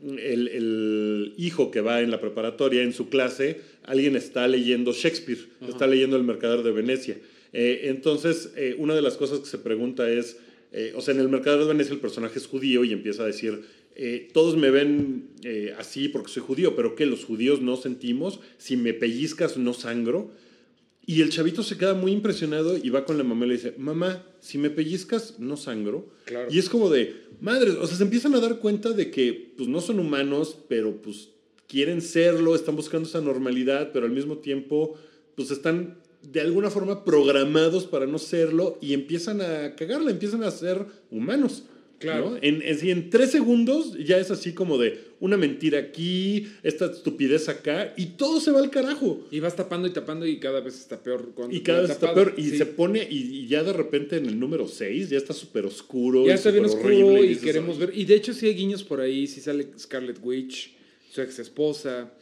el, el hijo que va en la preparatoria, en su clase, alguien está leyendo Shakespeare, está leyendo El Mercader de Venecia. Eh, entonces, eh, una de las cosas que se pregunta es, eh, o sea, en El Mercader de Venecia el personaje es judío y empieza a decir, eh, todos me ven eh, así porque soy judío, pero que los judíos no sentimos, si me pellizcas no sangro. Y el chavito se queda muy impresionado y va con la mamá y le dice, mamá, si me pellizcas, no sangro. Claro. Y es como de, madre, o sea, se empiezan a dar cuenta de que pues no son humanos, pero pues quieren serlo, están buscando esa normalidad, pero al mismo tiempo pues están de alguna forma programados para no serlo y empiezan a cagarla, empiezan a ser humanos. Claro. ¿no? En, en, tres segundos ya es así como de una mentira aquí, esta estupidez acá, y todo se va al carajo. Y vas tapando y tapando y cada vez está peor. cuando Y cada vez está peor. Y Sí. se pone, y, y ya de repente en el número 6 ya está súper oscuro. Ya está bien oscuro y queremos ver. Y de hecho sí hay guiños por ahí, sí sale Scarlet Witch, su ex esposa.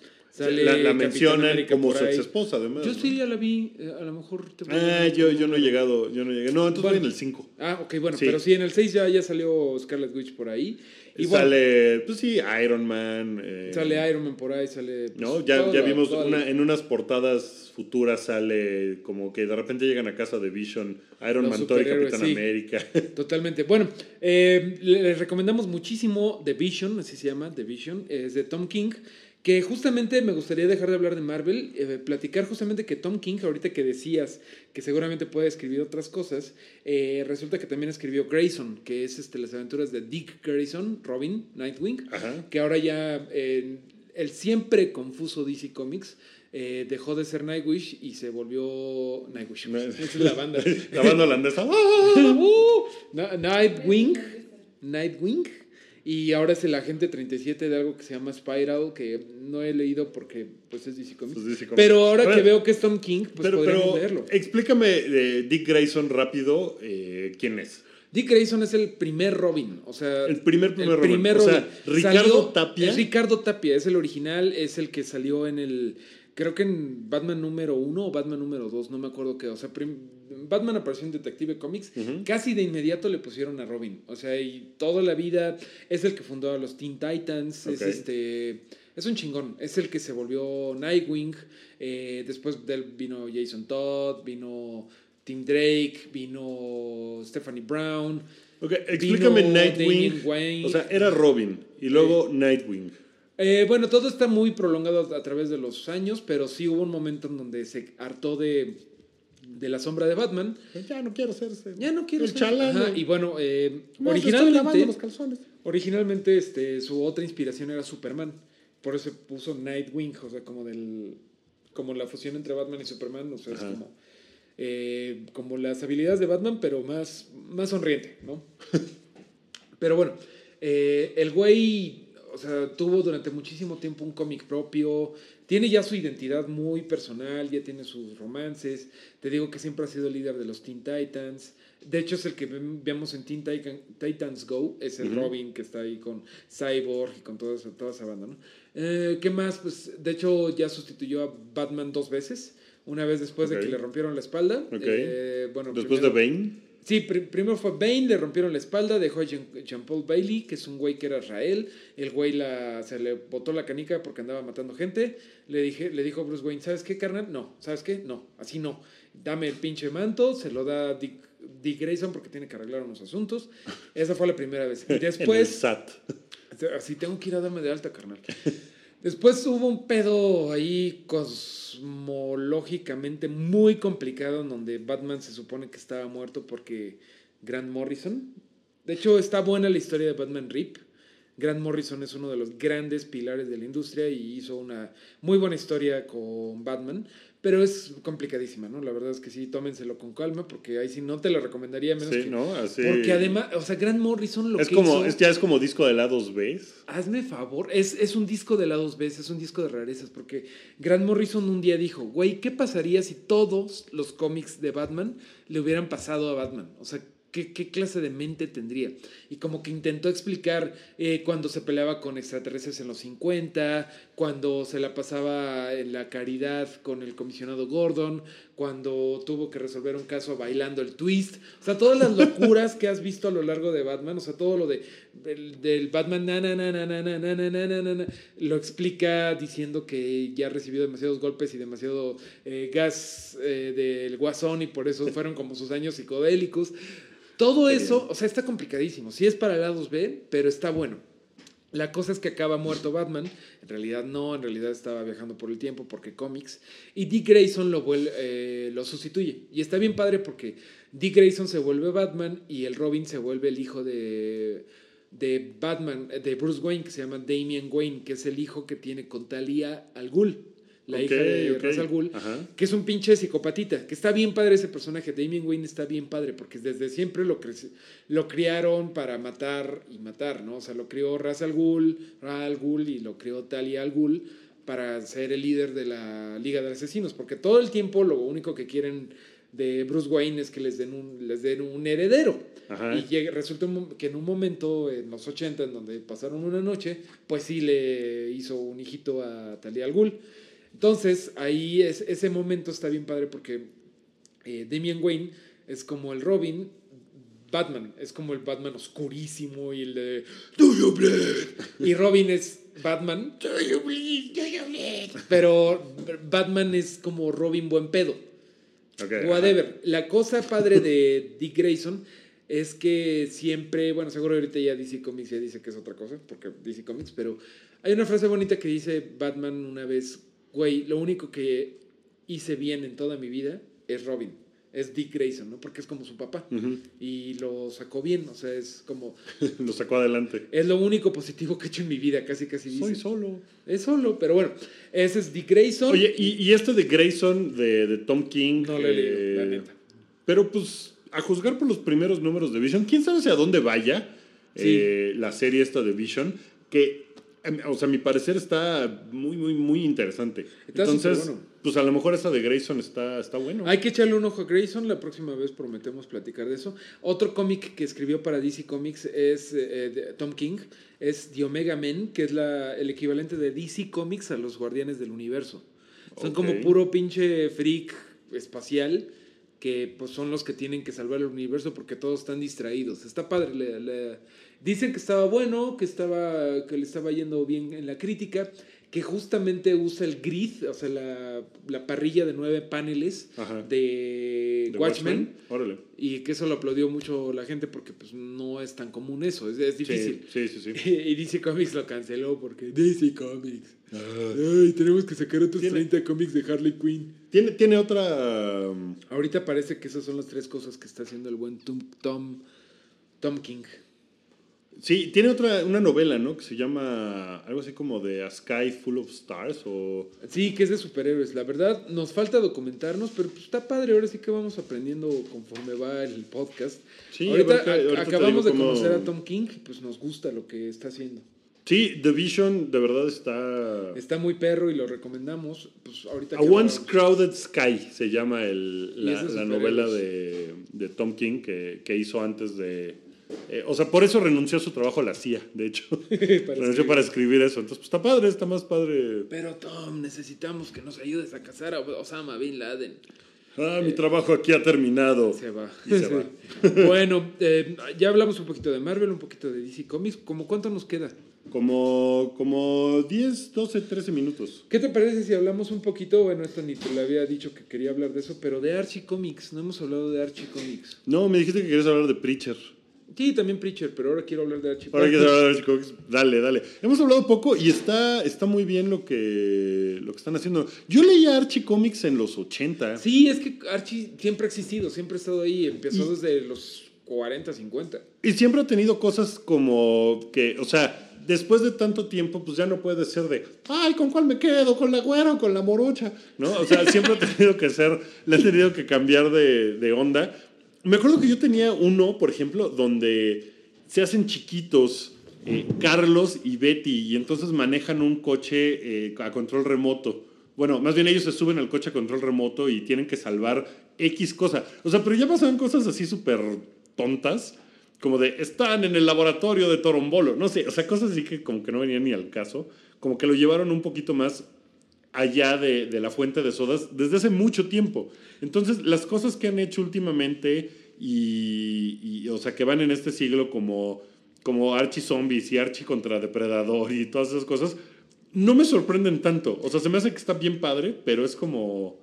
Sale la, la mencionan como su ex esposa, además. Yo sí ya la vi, eh, a lo mejor te voy Ah, a- yo, yo no he llegado, yo no llegué. No, entonces Bueno. voy en el 5. Ah, ok, bueno, Sí. pero sí, en el 6 ya, ya salió Scarlet Witch por ahí. Y bueno, sale, pues sí, Iron Man. eh, sale Iron Man por ahí, sale... pues, ¿No? Ya, toda ya vimos toda la- una, en unas portadas futuras sale como que de repente llegan a casa de Vision, Iron Man, Thor y Capitán sí. América. Totalmente. Bueno, eh, le- les recomendamos muchísimo The Vision, así se llama, The Vision, es de Tom King, que justamente me gustaría dejar de hablar de Marvel, eh, platicar justamente que Tom King, ahorita que decías que seguramente puede escribir otras cosas, eh, resulta que también escribió Grayson, que es este, las aventuras de Dick Grayson, Robin, Nightwing, Ajá. que ahora ya eh, el siempre confuso DC Comics dejó de ser Nightwish y se volvió Nightwish. Es la banda. La banda holandesa. Uh, Nightwing. Nightwing. Y ahora es el agente 37 de algo que se llama Spiral, que no he leído porque pues es DC Comics. Pues DC Comics. Pero ahora que veo que es Tom King, pues pero, pero leerlo. explícame Dick Grayson rápido, eh, ¿quién es? Dick Grayson es el primer Robin, o sea, El primer, primer el Robin. primer O sea, Robin. Ricardo Salió- Tapia. Es Ricardo Tapia, es el original, es el que salió en el. Creo que en Batman número uno o Batman número dos, no me acuerdo qué. O sea, Batman apareció en Detective Comics. Casi de inmediato le pusieron a Robin. O sea, y toda la vida es el que fundó a los Teen Titans. Es este. Es un chingón. Es el que se volvió Nightwing. eh, después de él vino Jason Todd, vino Tim Drake, vino Stephanie Brown. Ok, explícame Nightwing. O sea, era Robin y luego Nightwing. Eh, bueno, todo está muy prolongado a través de los años, pero sí hubo un momento en donde se hartó de, de la sombra de Batman. Ya no quiero ser ese- Ya no quiero el ser- chalán. Ajá, y bueno, eh, No, originalmente, los calzones. originalmente este, su otra inspiración era Superman. Por eso puso Nightwing, o sea, como del como la fusión entre Batman y Superman, o sea, es como, eh, como las habilidades de Batman, pero más, más sonriente, ¿no? pero bueno, eh, el güey, o sea, tuvo durante muchísimo tiempo un cómic propio, tiene ya su identidad muy personal, ya tiene sus romances, te digo que siempre ha sido el líder de los Teen Titans, de hecho es el que vemos en Teen Titan- Titans Go, es el Robin que está ahí con Cyborg y con toda esa, toda esa banda, ¿no? Eh, ¿Qué más? Pues de hecho ya sustituyó a Batman dos veces, una vez después de que le rompieron la espalda. Ok. eh, bueno, Después primero- de Bane. Sí, pri- primero fue Bane, le rompieron la espalda, dejó a Jean, Jean Paul Bailey, que es un güey que era Israel. El güey la, se le botó la canica porque andaba matando gente. Le, dije, le dijo Bruce Wayne, ¿sabes qué, carnal? No, ¿sabes qué? No, así no. Dame el pinche manto, se lo da Dick, Dick Grayson porque tiene que arreglar unos asuntos. Esa fue la primera vez. Y en el después... SAT. Así tengo que ir a darme de alta, carnal. Después hubo un pedo ahí cosmológicamente muy complicado en donde Batman se supone que estaba muerto porque Grant Morrison. De hecho, está buena la historia de Batman Rip. Grant Morrison es uno de los grandes pilares de la industria y hizo una muy buena historia con Batman, pero es complicadísima, ¿no? La verdad es que sí, tómenselo con calma porque ahí sí no te lo recomendaría menos Sí, que... ¿no? Así. Porque además, o sea, Grant Morrison lo Es que como, hizo- es, ya es como disco de lados B. Hazme favor, es, es un disco de lados B, es un disco de rarezas, porque Grant Morrison un día dijo, güey, ¿qué pasaría si todos los cómics de Batman le hubieran pasado a Batman? O sea, ¿qué, qué clase de mente tendría? Y como que intentó explicar eh, cuando se peleaba con extraterrestres en los 50, cuando se la pasaba en la caridad con el comisionado Gordon, cuando tuvo que resolver un caso bailando el twist, o sea, todas las locuras que has visto a lo largo de Batman, o sea, todo lo de del, del Batman na, na, na, na, na, na, na, na, na, na, lo explica diciendo que ya recibió demasiados golpes y demasiado eh, gas eh, del guasón y por eso fueron como sus años psicodélicos. Todo eso, o sea, está complicadísimo. Sí es para lados B, pero está bueno. La cosa es que acaba muerto Batman. En realidad no, en realidad estaba viajando por el tiempo porque cómics. Y Dick Grayson lo, eh, lo sustituye. Y está bien padre porque Dick Grayson se vuelve Batman y el Robin se vuelve el hijo de, de Batman, eh, de Bruce Wayne, que se llama Damian Wayne, que es el hijo que tiene con Talia al Ghul. La hija de ok. Ra's al Ghul, que es un pinche psicopatita, que está bien padre ese personaje, Damian Wayne está bien padre, porque desde siempre lo, lo criaron para matar y matar, ¿no? O sea, lo crió Ra's al Ghul, Ra's al Ghul y lo crió Talia al Ghul para ser el líder de la Liga de Asesinos, porque todo el tiempo lo único que quieren de Bruce Wayne es que les den un, les den un heredero. Ajá. Y llega- resulta que en un momento, en los 80, en donde pasaron una noche, pues sí le hizo un hijito a Talia al Ghul. Entonces, ahí es, ese momento está bien padre porque eh, Damian Wayne es como el Robin, Batman es como el Batman oscurísimo y el de Do you bleed? Y Robin es Batman, Do you bleed? Do you bleed? Pero Batman es como Robin buen pedo. Ok, Whatever. La cosa padre de Dick Grayson es que siempre, bueno, seguro ahorita ya DC Comics ya dice que es otra cosa, porque DC Comics, pero hay una frase bonita que dice Batman una vez, güey, lo único que hice bien en toda mi vida es Robin, es Dick Grayson, ¿no? Porque es como su papá y lo sacó bien, o sea, es como. Lo sacó adelante. es lo único positivo que he hecho en mi vida, casi casi dice. Soy solo. Es solo, pero bueno, ese es Dick Grayson. Oye, y, y este de Grayson, de, de Tom King. No lo he leído, eh, la neta. Pero pues, a juzgar por los primeros números de Vision, quién sabe hacia dónde vaya Sí. eh, la serie esta de Vision, que, o sea, mi parecer está muy, muy, muy interesante. Está Entonces, superbueno. pues a lo mejor esa de Grayson está, está bueno. Hay que echarle un ojo a Grayson, la próxima vez prometemos platicar de eso. Otro cómic que escribió para DC Comics es eh, de Tom King, es The Omega Men, que es la, el equivalente de DC Comics a los Guardianes del Universo. Son como puro pinche freak espacial que pues son los que tienen que salvar el universo porque todos están distraídos. Está padre. le- dicen que estaba bueno, que, estaba, que le estaba yendo bien en la crítica, que justamente usa el grid, o sea, la, la parrilla de nueve paneles Ajá. de de, Watchmen. Órale. Y que eso lo aplaudió mucho la gente porque pues no es tan común eso, es, es difícil. Sí, sí, sí. y DC Comics lo canceló porque DC Comics. Ay, tenemos que sacar otros ¿Tiene? 30 cómics de Harley Quinn. Tiene, tiene otra. um, Ahorita parece que esas son las tres cosas que está haciendo el buen Tom, Tom, Tom King. Sí, tiene otra, una novela, ¿no? Que se llama algo así como de A Sky Full of Stars o... Sí, que es de superhéroes. La verdad, nos falta documentarnos, pero pues está padre. Ahora sí que vamos aprendiendo conforme va el podcast. Sí, ahorita, ahorita- ahorita acabamos de conocer a Tom King y pues nos gusta lo que está haciendo. Sí, The Vision de verdad está... Está muy perro y lo recomendamos. Pues ahorita A Once Crowded Sky se llama el, la, la novela de, de Tom King que, que hizo antes de... eh, o sea, por eso renunció a su trabajo a la CIA, de hecho. renunció escribir. para escribir eso. Entonces, pues está padre, está más padre. Pero Tom, necesitamos que nos ayudes a cazar a Osama Bin Laden. Ah, mi trabajo aquí ha terminado. Se va. Y se va. bueno, eh, ya hablamos un poquito de Marvel, un poquito de DC Comics. ¿Cómo cuánto nos queda? Como, como 10, 12, 13 minutos. ¿Qué te parece si hablamos un poquito? Bueno, esto ni te lo había dicho que quería hablar de eso, pero de Archie Comics. No hemos hablado de Archie Comics. No, me dijiste que querías hablar de Preacher. Sí, también Preacher, pero ahora quiero hablar de Archie Ahora quieres hablar de Archie Comics. Dale, dale. Hemos hablado poco y está, está muy bien lo que, lo que están haciendo. Yo leía Archie Comics en los 80. Sí, es que Archie siempre ha existido, siempre ha estado ahí. Empezó Y- desde los 40, 50. Y siempre ha tenido cosas como que, o sea, después de tanto tiempo, pues ya no puede ser de, ay, ¿con cuál me quedo? ¿Con la güera o con la morocha? ¿No? O sea, siempre ha tenido que ser, le han tenido que cambiar de, de onda. Me acuerdo que yo tenía uno, por ejemplo, donde se hacen chiquitos eh, Carlos y Betty y entonces manejan un coche eh, a control remoto. Bueno, más bien ellos se suben al coche a control remoto y tienen que salvar X cosa. O sea, pero ya pasaban cosas así súper tontas, como de están en el laboratorio de Torombolo, no sé, o sea, cosas así que como que no venían ni al caso, como que lo llevaron un poquito más allá de, de la fuente de sodas desde hace mucho tiempo. Entonces, las cosas que han hecho últimamente y, y, o sea, que van en este siglo como, como Archie Zombies y Archie contra Depredador y todas esas cosas, no me sorprenden tanto. O sea, se me hace que está bien padre, pero es como,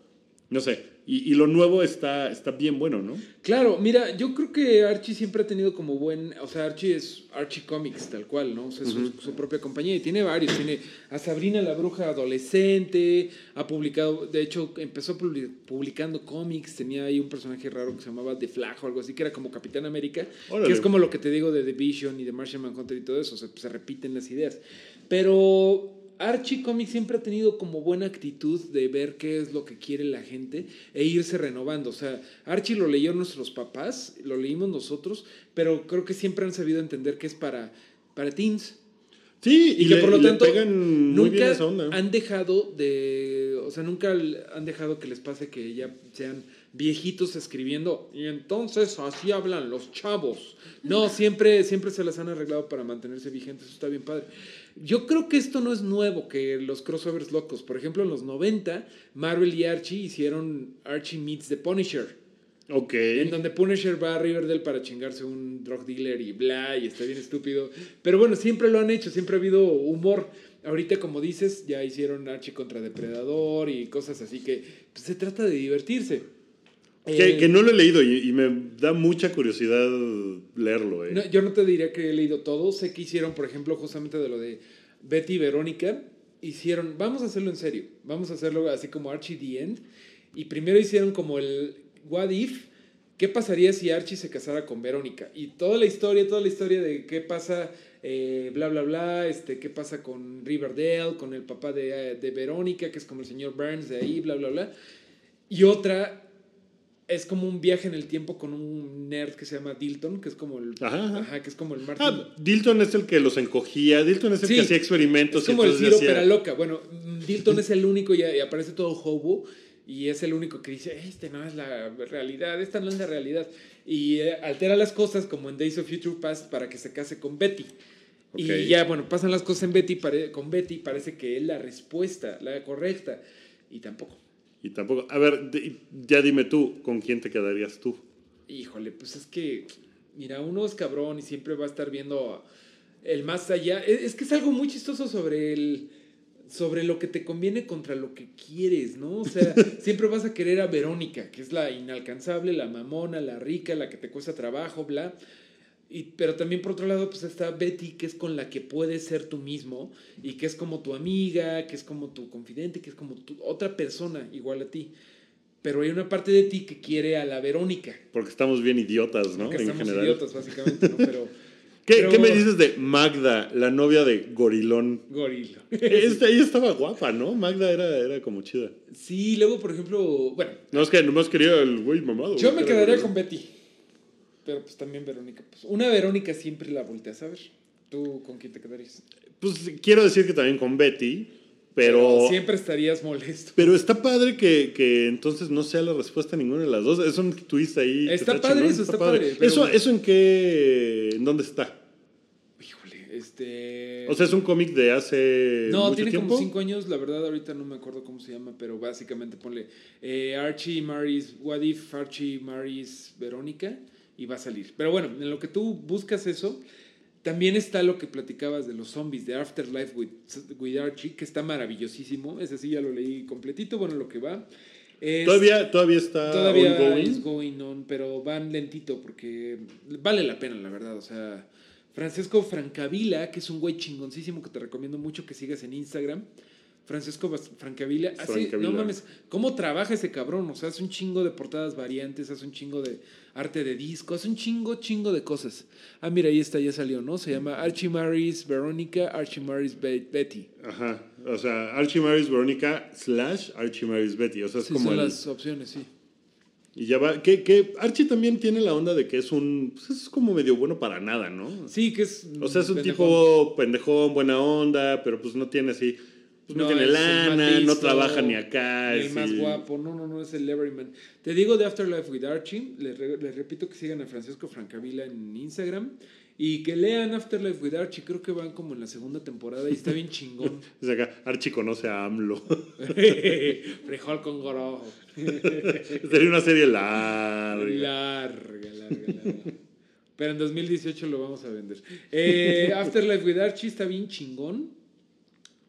no sé, y, y lo nuevo está, está bien bueno, ¿no? Claro, mira, yo creo que Archie siempre ha tenido como buen, o sea, Archie es Archie Comics tal cual, ¿no? O sea, es su, su propia compañía y tiene varios, tiene a Sabrina la bruja adolescente, ha publicado, de hecho, empezó publi- publicando cómics, tenía ahí un personaje raro que se llamaba The Flag o algo así, que era como Capitán América, Órale. que es como lo que te digo de The Vision y de Martian Manhunter y todo eso, o sea, pues, se repiten las ideas. Pero Archie Comics siempre ha tenido como buena actitud de ver qué es lo que quiere la gente e irse renovando. O sea, Archie lo leyó nuestros papás, lo leímos nosotros, pero creo que siempre han sabido entender que es para, para teens. Sí, Y, que le- por lo tanto nunca han dejado de, o sea, nunca han dejado que les pase que ya sean viejitos escribiendo y entonces así hablan los chavos. No, siempre, siempre se las han arreglado para mantenerse vigentes, eso está bien padre. Yo creo que esto no es nuevo, que los crossovers locos. Por ejemplo, en los 90, Marvel y Archie hicieron Archie Meets the Punisher. Ok. En donde Punisher va a Riverdale para chingarse un drug dealer y bla, y está bien estúpido. Pero bueno, siempre lo han hecho, siempre ha habido humor. Ahorita, como dices, ya hicieron Archie contra Depredador y cosas así que pues, se trata de divertirse. Que, Eh, que no lo he leído y, y me da mucha curiosidad leerlo. eh. no, yo no te diría que he leído todo. Sé que hicieron, por ejemplo, justamente de lo de Betty y Verónica. Hicieron, vamos a hacerlo en serio. Vamos a hacerlo así como Archie The End. Y primero hicieron como el What If. ¿Qué pasaría si Archie se casara con Verónica? Y toda la historia, toda la historia de qué pasa, eh, bla, bla, bla, este, qué pasa con Riverdale, con el papá de, eh, de Verónica, que es como el señor Burns de ahí, bla, bla, bla. Y otra es como un viaje en el tiempo con un nerd que se llama Dilton, que es como el, Ajá, ajá. que es como el Martin. Ah, Dilton es el que los encogía, Dilton es el Sí, que hacía experimentos. es como el y Ciro hacía- Pera Loca. Bueno, mm, Dilton es el único y, y aparece todo hobo y es el único que dice, este no es la realidad, esta no es la realidad. Y eh, altera las cosas como en Days of Future Past para que se case con Betty. Y ya, bueno, pasan las cosas en Betty, con Betty, parece que es la respuesta, la correcta. Y tampoco. Y tampoco. A ver, de- ya dime tú, ¿con quién te quedarías tú? Híjole, pues es que, mira, uno es cabrón y siempre va a estar viendo el más allá. Es, es que es algo muy chistoso sobre el sobre lo que te conviene contra lo que quieres, ¿no? O sea, siempre vas a querer a Verónica, que es la inalcanzable, la mamona, la rica, la que te cuesta trabajo, bla. Y, pero también por otro lado, pues está Betty, que es con la que puedes ser tú mismo y que es como tu amiga, que es como tu confidente, que es como tu, otra persona igual a ti. Pero hay una parte de ti que quiere a la Verónica. Porque estamos bien idiotas, ¿no? Porque en estamos general. idiotas, básicamente, ¿no? Pero, ¿Qué, pero- qué me dices de Magda, la novia de Gorilón? Gorilo. Esta, ella estaba guapa, ¿no? Magda era, era como chida. Sí, luego, por ejemplo, bueno, No es que nomás quería el güey mamado. yo me quedaría Gorilón. con Betty. Pero pues también Verónica. Pues, una Verónica siempre la volteas a ver. ¿Tú con quién te quedarías? Pues quiero decir que también con Betty, pero... siempre estarías molesto. Pero está padre que, que entonces no sea la respuesta a ninguna de las dos. Es un twist ahí. Está padre chingón, eso, está padre, Eso, ¿Eso en qué... ¿En dónde está? Híjole, este. O sea, es un cómic de hace No, mucho tiene tiempo. como cinco años, la verdad ahorita no me acuerdo cómo se llama, pero básicamente ponle eh, Archie Maris, What If Archie Maris Verónica y va a salir. Pero bueno, en lo que tú buscas eso, también está lo que platicabas de los zombies, de Afterlife with, with Archie, que está maravillosísimo, ese sí ya lo leí completito, bueno, lo que va. Es- Todavía, todavía está Todavía ongoing. going on, pero van lentito porque vale la pena, la verdad. O sea, Francesco Francavilla, que es un güey chingoncísimo que te recomiendo mucho que sigas en Instagram. Francesco Bas- Francavilla, Francavilla. no mames, ¿cómo trabaja ese cabrón? O sea, hace un chingo de portadas variantes, hace un chingo de arte de disco, hace un chingo, chingo de cosas. Ah, mira, ahí está, ya salió, ¿no? Se llama Archie Maris Verónica, Archie Maris Be- Betty. Ajá. O sea, Archie Maris Verónica slash Archie Maris Betty. O sea, es Sí, como son el- las opciones, sí. Y ya va. Que, que Archie también tiene la onda de que es un. Pues es como medio bueno para nada, ¿no? Sí, que es... O sea, es un pendejón. tipo pendejón, buena onda, pero pues no tiene así. Pues no, tiene lana, no trabaja ni acá. ni el más guapo, no, no, no, es el everyman. Te digo de Afterlife with Archie, les, re- les repito que sigan a Francisco Francavilla en Instagram y que lean Afterlife with Archie, creo que van como en la segunda temporada y está bien chingón. Dice acá, Archie conoce a AMLO. Frijol con gorojo. Sería una serie larga. Larga, larga, larga. Pero en 2018 lo vamos a vender. Eh, Afterlife with Archie está bien chingón.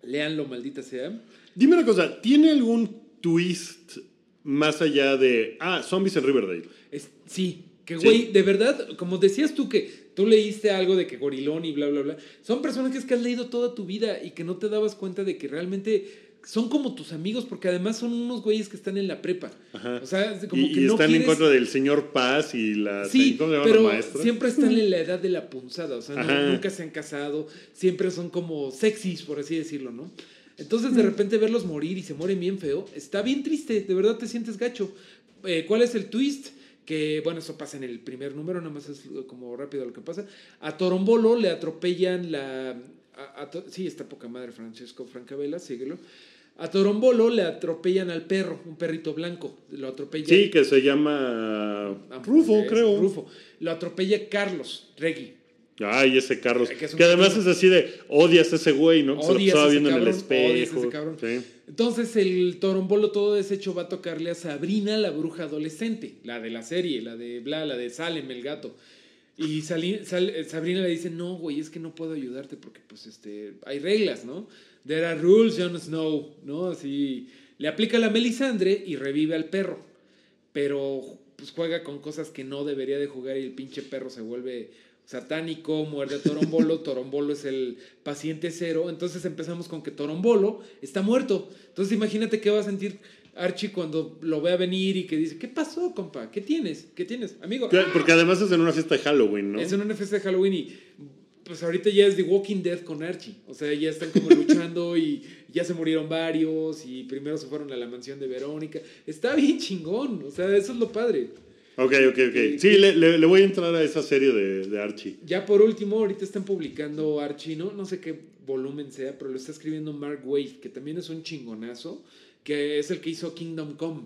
Leanlo, maldita sea. Dime una cosa, ¿tiene algún twist más allá de. Ah, zombies en Riverdale? Es- sí, que Sí. güey, de verdad, como decías tú que tú leíste algo de que gorilón y bla, bla, bla, son personajes que has leído toda tu vida y que no te dabas cuenta de que realmente son como tus amigos porque además son unos güeyes que están en la prepa. Ajá. O sea, como y que y no están en contra del señor Paz y la. Sí, ¿Cómo se llama la pero maestra? siempre están en la edad de la punzada, o sea, no- nunca se han casado, siempre son como sexys, por así decirlo, ¿no? Entonces, de repente verlos morir y se mueren bien feo, está bien triste, de verdad te sientes gacho. Eh, ¿Cuál es el twist? Que, bueno, eso pasa en el primer número, nada más es como rápido lo que pasa. A Torombolo le atropellan la... a- a To- sí, está poca madre Francesco Francavela, síguelo. A Torombolo le atropellan al perro, un perrito blanco, lo atropellan. Sí, que se llama. Rufo, creo. Rufo. Lo atropella Carlos Reggie. Ay, ese Carlos. Que es además es así de odias a ese güey, ¿no? Se lo Odias ese viendo en el espejo. ese cabrón. Sí. Entonces el torombolo todo deshecho va a tocarle a Sabrina, la bruja adolescente, la de la serie, la de bla, la de Salem, el gato. Y Sal- eh, Sabrina le dice, no, güey, es que no puedo ayudarte porque pues este, hay reglas, ¿no? There are rules, Jon Snow, ¿no? Así, le aplica la Melisandre y revive al perro. Pero pues juega con cosas que no debería de jugar y el pinche perro se vuelve satánico, muerde a Torombolo, Torombolo es el paciente cero, entonces empezamos con que Torombolo está muerto. Entonces imagínate qué va a sentir Archie cuando lo vea venir y que dice, ¿qué pasó, compa? ¿Qué tienes? ¿Qué tienes? Amigo, Que- Porque además es en una fiesta de Halloween, ¿no? es en una fiesta de Halloween y pues ahorita ya es The Walking Dead con Archie. O sea, ya están como luchando y ya se murieron varios y primero se fueron a la mansión de Verónica. Está bien chingón, o sea, eso es lo padre. Ok, ok, ok. Sí, le, le- le voy a entrar a esa serie de, de Archie. Ya por último, ahorita están publicando Archie, ¿no? No sé qué volumen sea, pero lo está escribiendo Mark Waid, que también es un chingonazo, que es el que hizo Kingdom Come,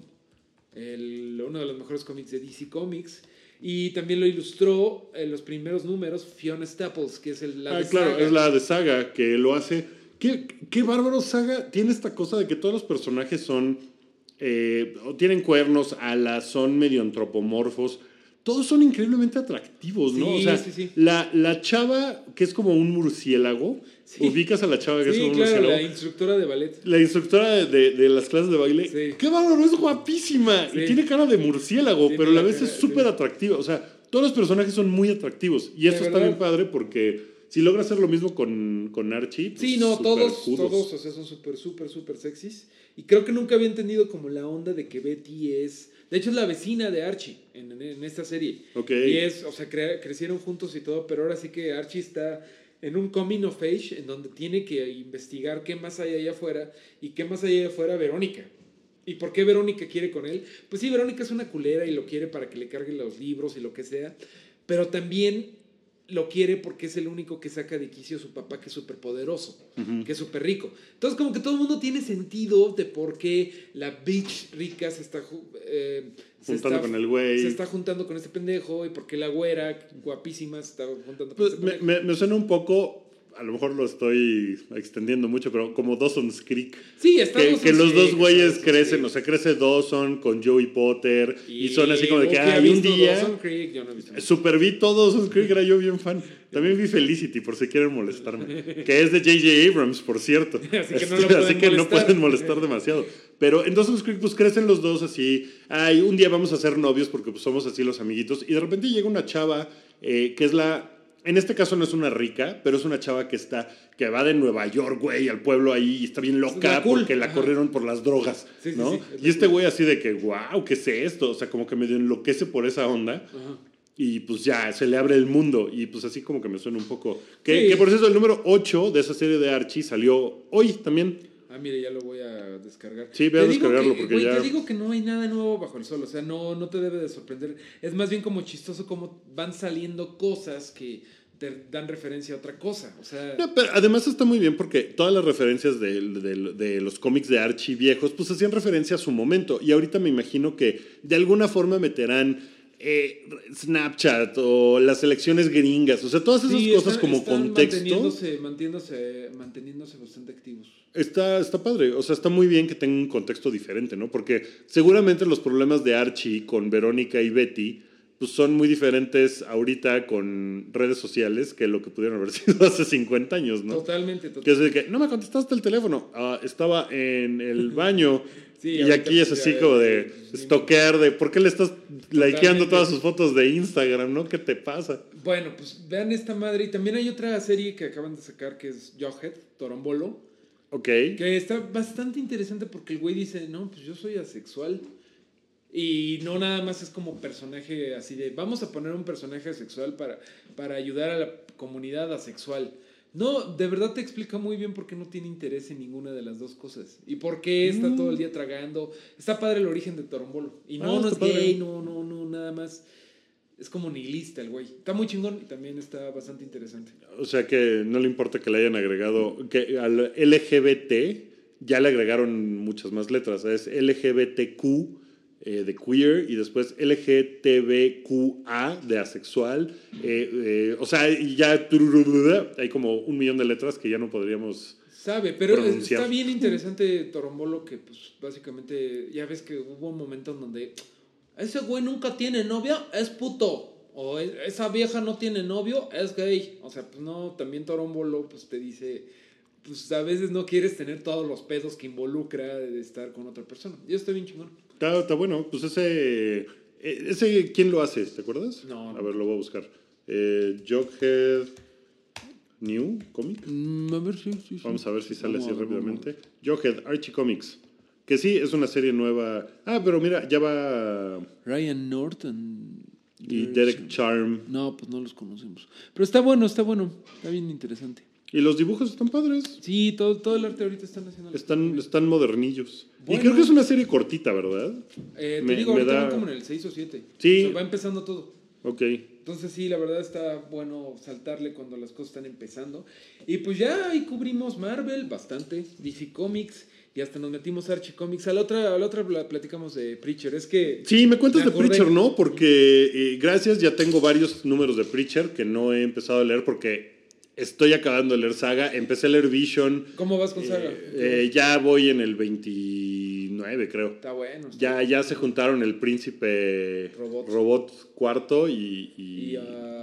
el- uno de los mejores cómics de DC Comics. Y también lo ilustró en los primeros números Fiona Staples, que es el, la Ah, de claro, Saga. es la de Saga que lo hace. ¿Qué, qué bárbaro Saga tiene esta cosa de que todos los personajes son. eh, tienen cuernos, alas, son medio antropomorfos, todos son increíblemente atractivos, ¿no? Sí, o sea, sí, sí. La, la chava que es como un murciélago, ubicas a la chava que es como un claro, murciélago. la instructora de ballet. La instructora de, de- de las clases de baile, Sí. qué bárbaro, es guapísima y tiene cara de murciélago, pero a la vez cara, es súper atractiva. O sea, todos los personajes son muy atractivos y eso está bien padre porque si logra hacer lo mismo con, con Archie, pues, Sí, no, todos, todos, o sea, son súper, súper, súper sexys. Y creo que nunca había entendido como la onda de que Betty es... De hecho, es la vecina de Archie en, en- en esta serie. Ok. Y es, o sea, cre- crecieron juntos y todo, pero ahora sí que Archie está en un coming of age en donde tiene que investigar qué más hay allá afuera y qué más hay allá afuera Verónica. ¿Y por qué Verónica quiere con él? Pues sí, Verónica es una culera y lo quiere para que le cargue los libros y lo que sea, pero también lo quiere porque es el único que saca de quicio a su papá que es súper poderoso, que es súper rico. Entonces como que todo el mundo tiene sentido de por qué la bitch rica se está... eh, se Juntando está- con el güey. Se está juntando con este pendejo y por qué la güera guapísima se está juntando con Pues, este me, pendejo. me- me suena un poco, a lo mejor lo estoy extendiendo mucho, pero como Dawson's Creek. Sí, está Que, Dawson's que los dos güeyes crecen, Creek. o sea, crece Dawson con Joey Potter y, son así como de que, hay un día... Dawson's Creek, yo no he visto. Super vi todo Dawson's Creek, era yo bien fan. También vi Felicity, por si quieren molestarme. Que es de J.J. Abrams, por cierto. Así que no Este, lo pueden así que no molestar. pueden molestar demasiado. Pero en Dawson's Creek, pues crecen los dos así. Ay, un día vamos a ser novios porque pues, somos así los amiguitos. Y de repente llega una chava eh, que es la. En este caso no es una rica, pero es una chava que está, que va de Nueva York, güey, al pueblo ahí, y está bien loca la cool. porque la Ajá. corrieron por las drogas, Sí, ¿no? sí, es la y este cool. güey así de que, wow, ¿qué es esto? O sea, como que medio enloquece por esa onda. Ajá. Y pues ya, se le abre el mundo. Y pues así como que me suena un poco. Que por cierto, el número 8 de esa serie de Archie salió hoy también. Ah, mire, ya lo voy a descargar. Sí, ve a descargarlo que- porque güey, ya- Te digo que no hay nada nuevo bajo el sol, o sea, no, no te debe de sorprender. Es más bien como chistoso como van saliendo cosas que te dan referencia a otra cosa, o sea... No, pero además está muy bien porque todas las referencias de, de- de los cómics de Archie viejos, pues hacían referencia a su momento. Y ahorita me imagino que de alguna forma meterán eh, Snapchat o las elecciones gringas. O sea, todas esas Sí, cosas están- como están contexto. Manteniéndose, manteniéndose, manteniéndose bastante activos. Está, está padre, o sea, está muy bien que tenga un contexto diferente, ¿no? Porque seguramente los problemas de Archie con Verónica y Betty pues son muy diferentes ahorita con redes sociales que lo que pudieron haber sido hace 50 años, ¿no? Totalmente, Que totalmente. es de que, no me contestaste el teléfono, Ah, estaba en el baño. Sí, y aquí es pues así ya, como de stalkear, de por qué le estás likeando todas sus fotos de Instagram, ¿no? ¿Qué te pasa? Bueno, pues vean esta madre. Y también hay otra serie que acaban de sacar que es Jughead, Torombolo. Ok. Que está bastante interesante porque el güey dice, no, pues yo soy asexual. Y no nada más es como personaje así de, vamos a poner un personaje asexual para, para ayudar a la comunidad asexual. No, de verdad te explica muy bien por qué no tiene interés en ninguna de las dos cosas. Y por qué está todo el día tragando. Está padre el origen de Torombolo. Y no, Ah, no es padre. gay, no, no, no, nada más. Es como nihilista el güey. Está muy chingón y también está bastante interesante. O sea que no le importa que le hayan agregado, que al LGBT ya le agregaron muchas más letras. Es LGBTQ eh, de queer y después LGTBQA de asexual. eh, eh, o sea, ya hay como un millón de letras que ya no podríamos... Sabe, pero pronunciar. está bien interesante Torombolo que pues básicamente ya ves que hubo un momento en donde ese güey nunca tiene novia, es puto. O "E- esa vieja no tiene novio, es gay. O sea, pues no, también Torombolo pues te dice, pues a veces no quieres tener todos los pedos que involucra de estar con otra persona. Y está bien chingón. Está, está bueno, pues ese... eh, ese ¿Quién lo hace? ¿Te acuerdas? No, A ver, lo voy a buscar. Eh, Jughead New Comic. a ver, sí, sí, Vamos a ver si sale Vamos así rápidamente. Jughead, Archie Comics. Que sí, es una serie nueva. Ah, pero mira, ya va. Ryan Norton. Y Derek Charm. No, pues no los conocemos. Pero está bueno, está bueno. Está bien interesante. Y los dibujos están padres. Sí, todo, todo el arte ahorita están haciendo. Están, están modernillos. Y creo que es una serie cortita, ¿verdad? Eh, te me- digo, me ahorita da- como en el 6 o 7. Sí. O sea, va empezando todo. Ok. Entonces sí, la verdad está bueno saltarle cuando las cosas están empezando. Y pues ya ahí cubrimos Marvel bastante, DC Comics y hasta nos metimos a Archie Comics. A la otra, a la otra pla- platicamos de Preacher. Es que Sí, me cuentas Me de. Preacher, ¿no? Porque eh, gracias, ya tengo varios números de Preacher que no he empezado a leer porque Estoy acabando de leer Saga, empecé a leer Vision. ¿Cómo vas con Saga? Eh, eh, ya voy en el 20 creo. Está bueno. Ya, ya se juntaron el príncipe robot, robot cuarto y, y,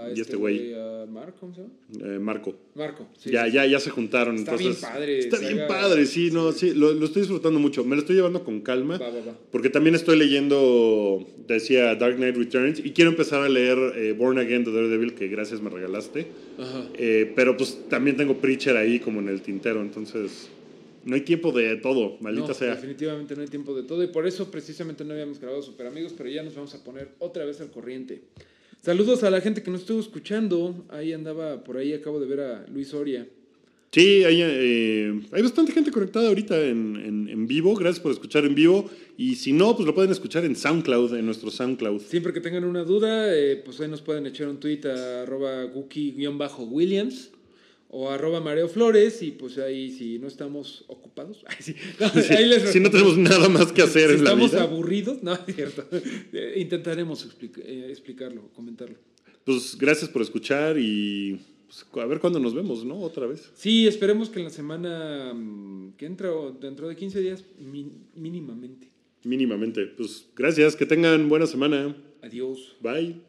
este, este güey. Marco, ¿cómo se llama? Eh, Marco. Marco. Sí, ya, ya, ya se juntaron. Está bien padre. Está bien padre, sí, no, sí, lo, lo, estoy disfrutando mucho. Me lo estoy llevando con calma. Va, va, va. Porque también estoy leyendo, decía Dark Knight Returns, y quiero empezar a leer eh, Born Again de Daredevil, que gracias me regalaste. Ajá. Eh, pero pues también tengo Preacher ahí como en el tintero, entonces no hay tiempo de todo, maldita No, sea. definitivamente no hay tiempo de todo y por eso precisamente no habíamos grabado Super Amigos, pero ya nos vamos a poner otra vez al corriente. Saludos a la gente que nos estuvo escuchando. Ahí andaba, por ahí acabo de ver a Luis Oria. Sí, hay, eh, hay bastante gente conectada ahorita en, en- en vivo, gracias por escuchar en vivo. Y si no, pues lo pueden escuchar en SoundCloud, en nuestro SoundCloud. Siempre que tengan una duda, eh, pues ahí nos pueden echar un tweet a arroba guki-williams o arroba mareo flores y pues ahí si no estamos ocupados, ay, sí, no, ahí les si no tenemos nada más que hacer si en la estamos aburridos, no es cierto. Eh, intentaremos explica- eh, explicarlo, comentarlo. pues gracias por escuchar y pues, a ver cuándo nos vemos, ¿no? Otra vez. Sí, esperemos que en la semana mm, que entra o dentro de 15 días mínimamente. Mínimamente. Pues gracias, que tengan buena semana. Adiós. Bye.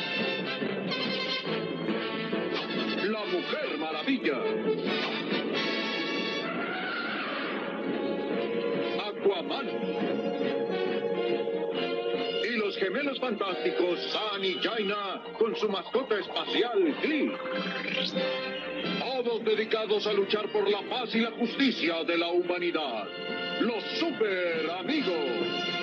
Y los gemelos fantásticos San y Jaina con su mascota espacial Glee. Todos dedicados a luchar por la paz y la justicia de la humanidad. Los super amigos.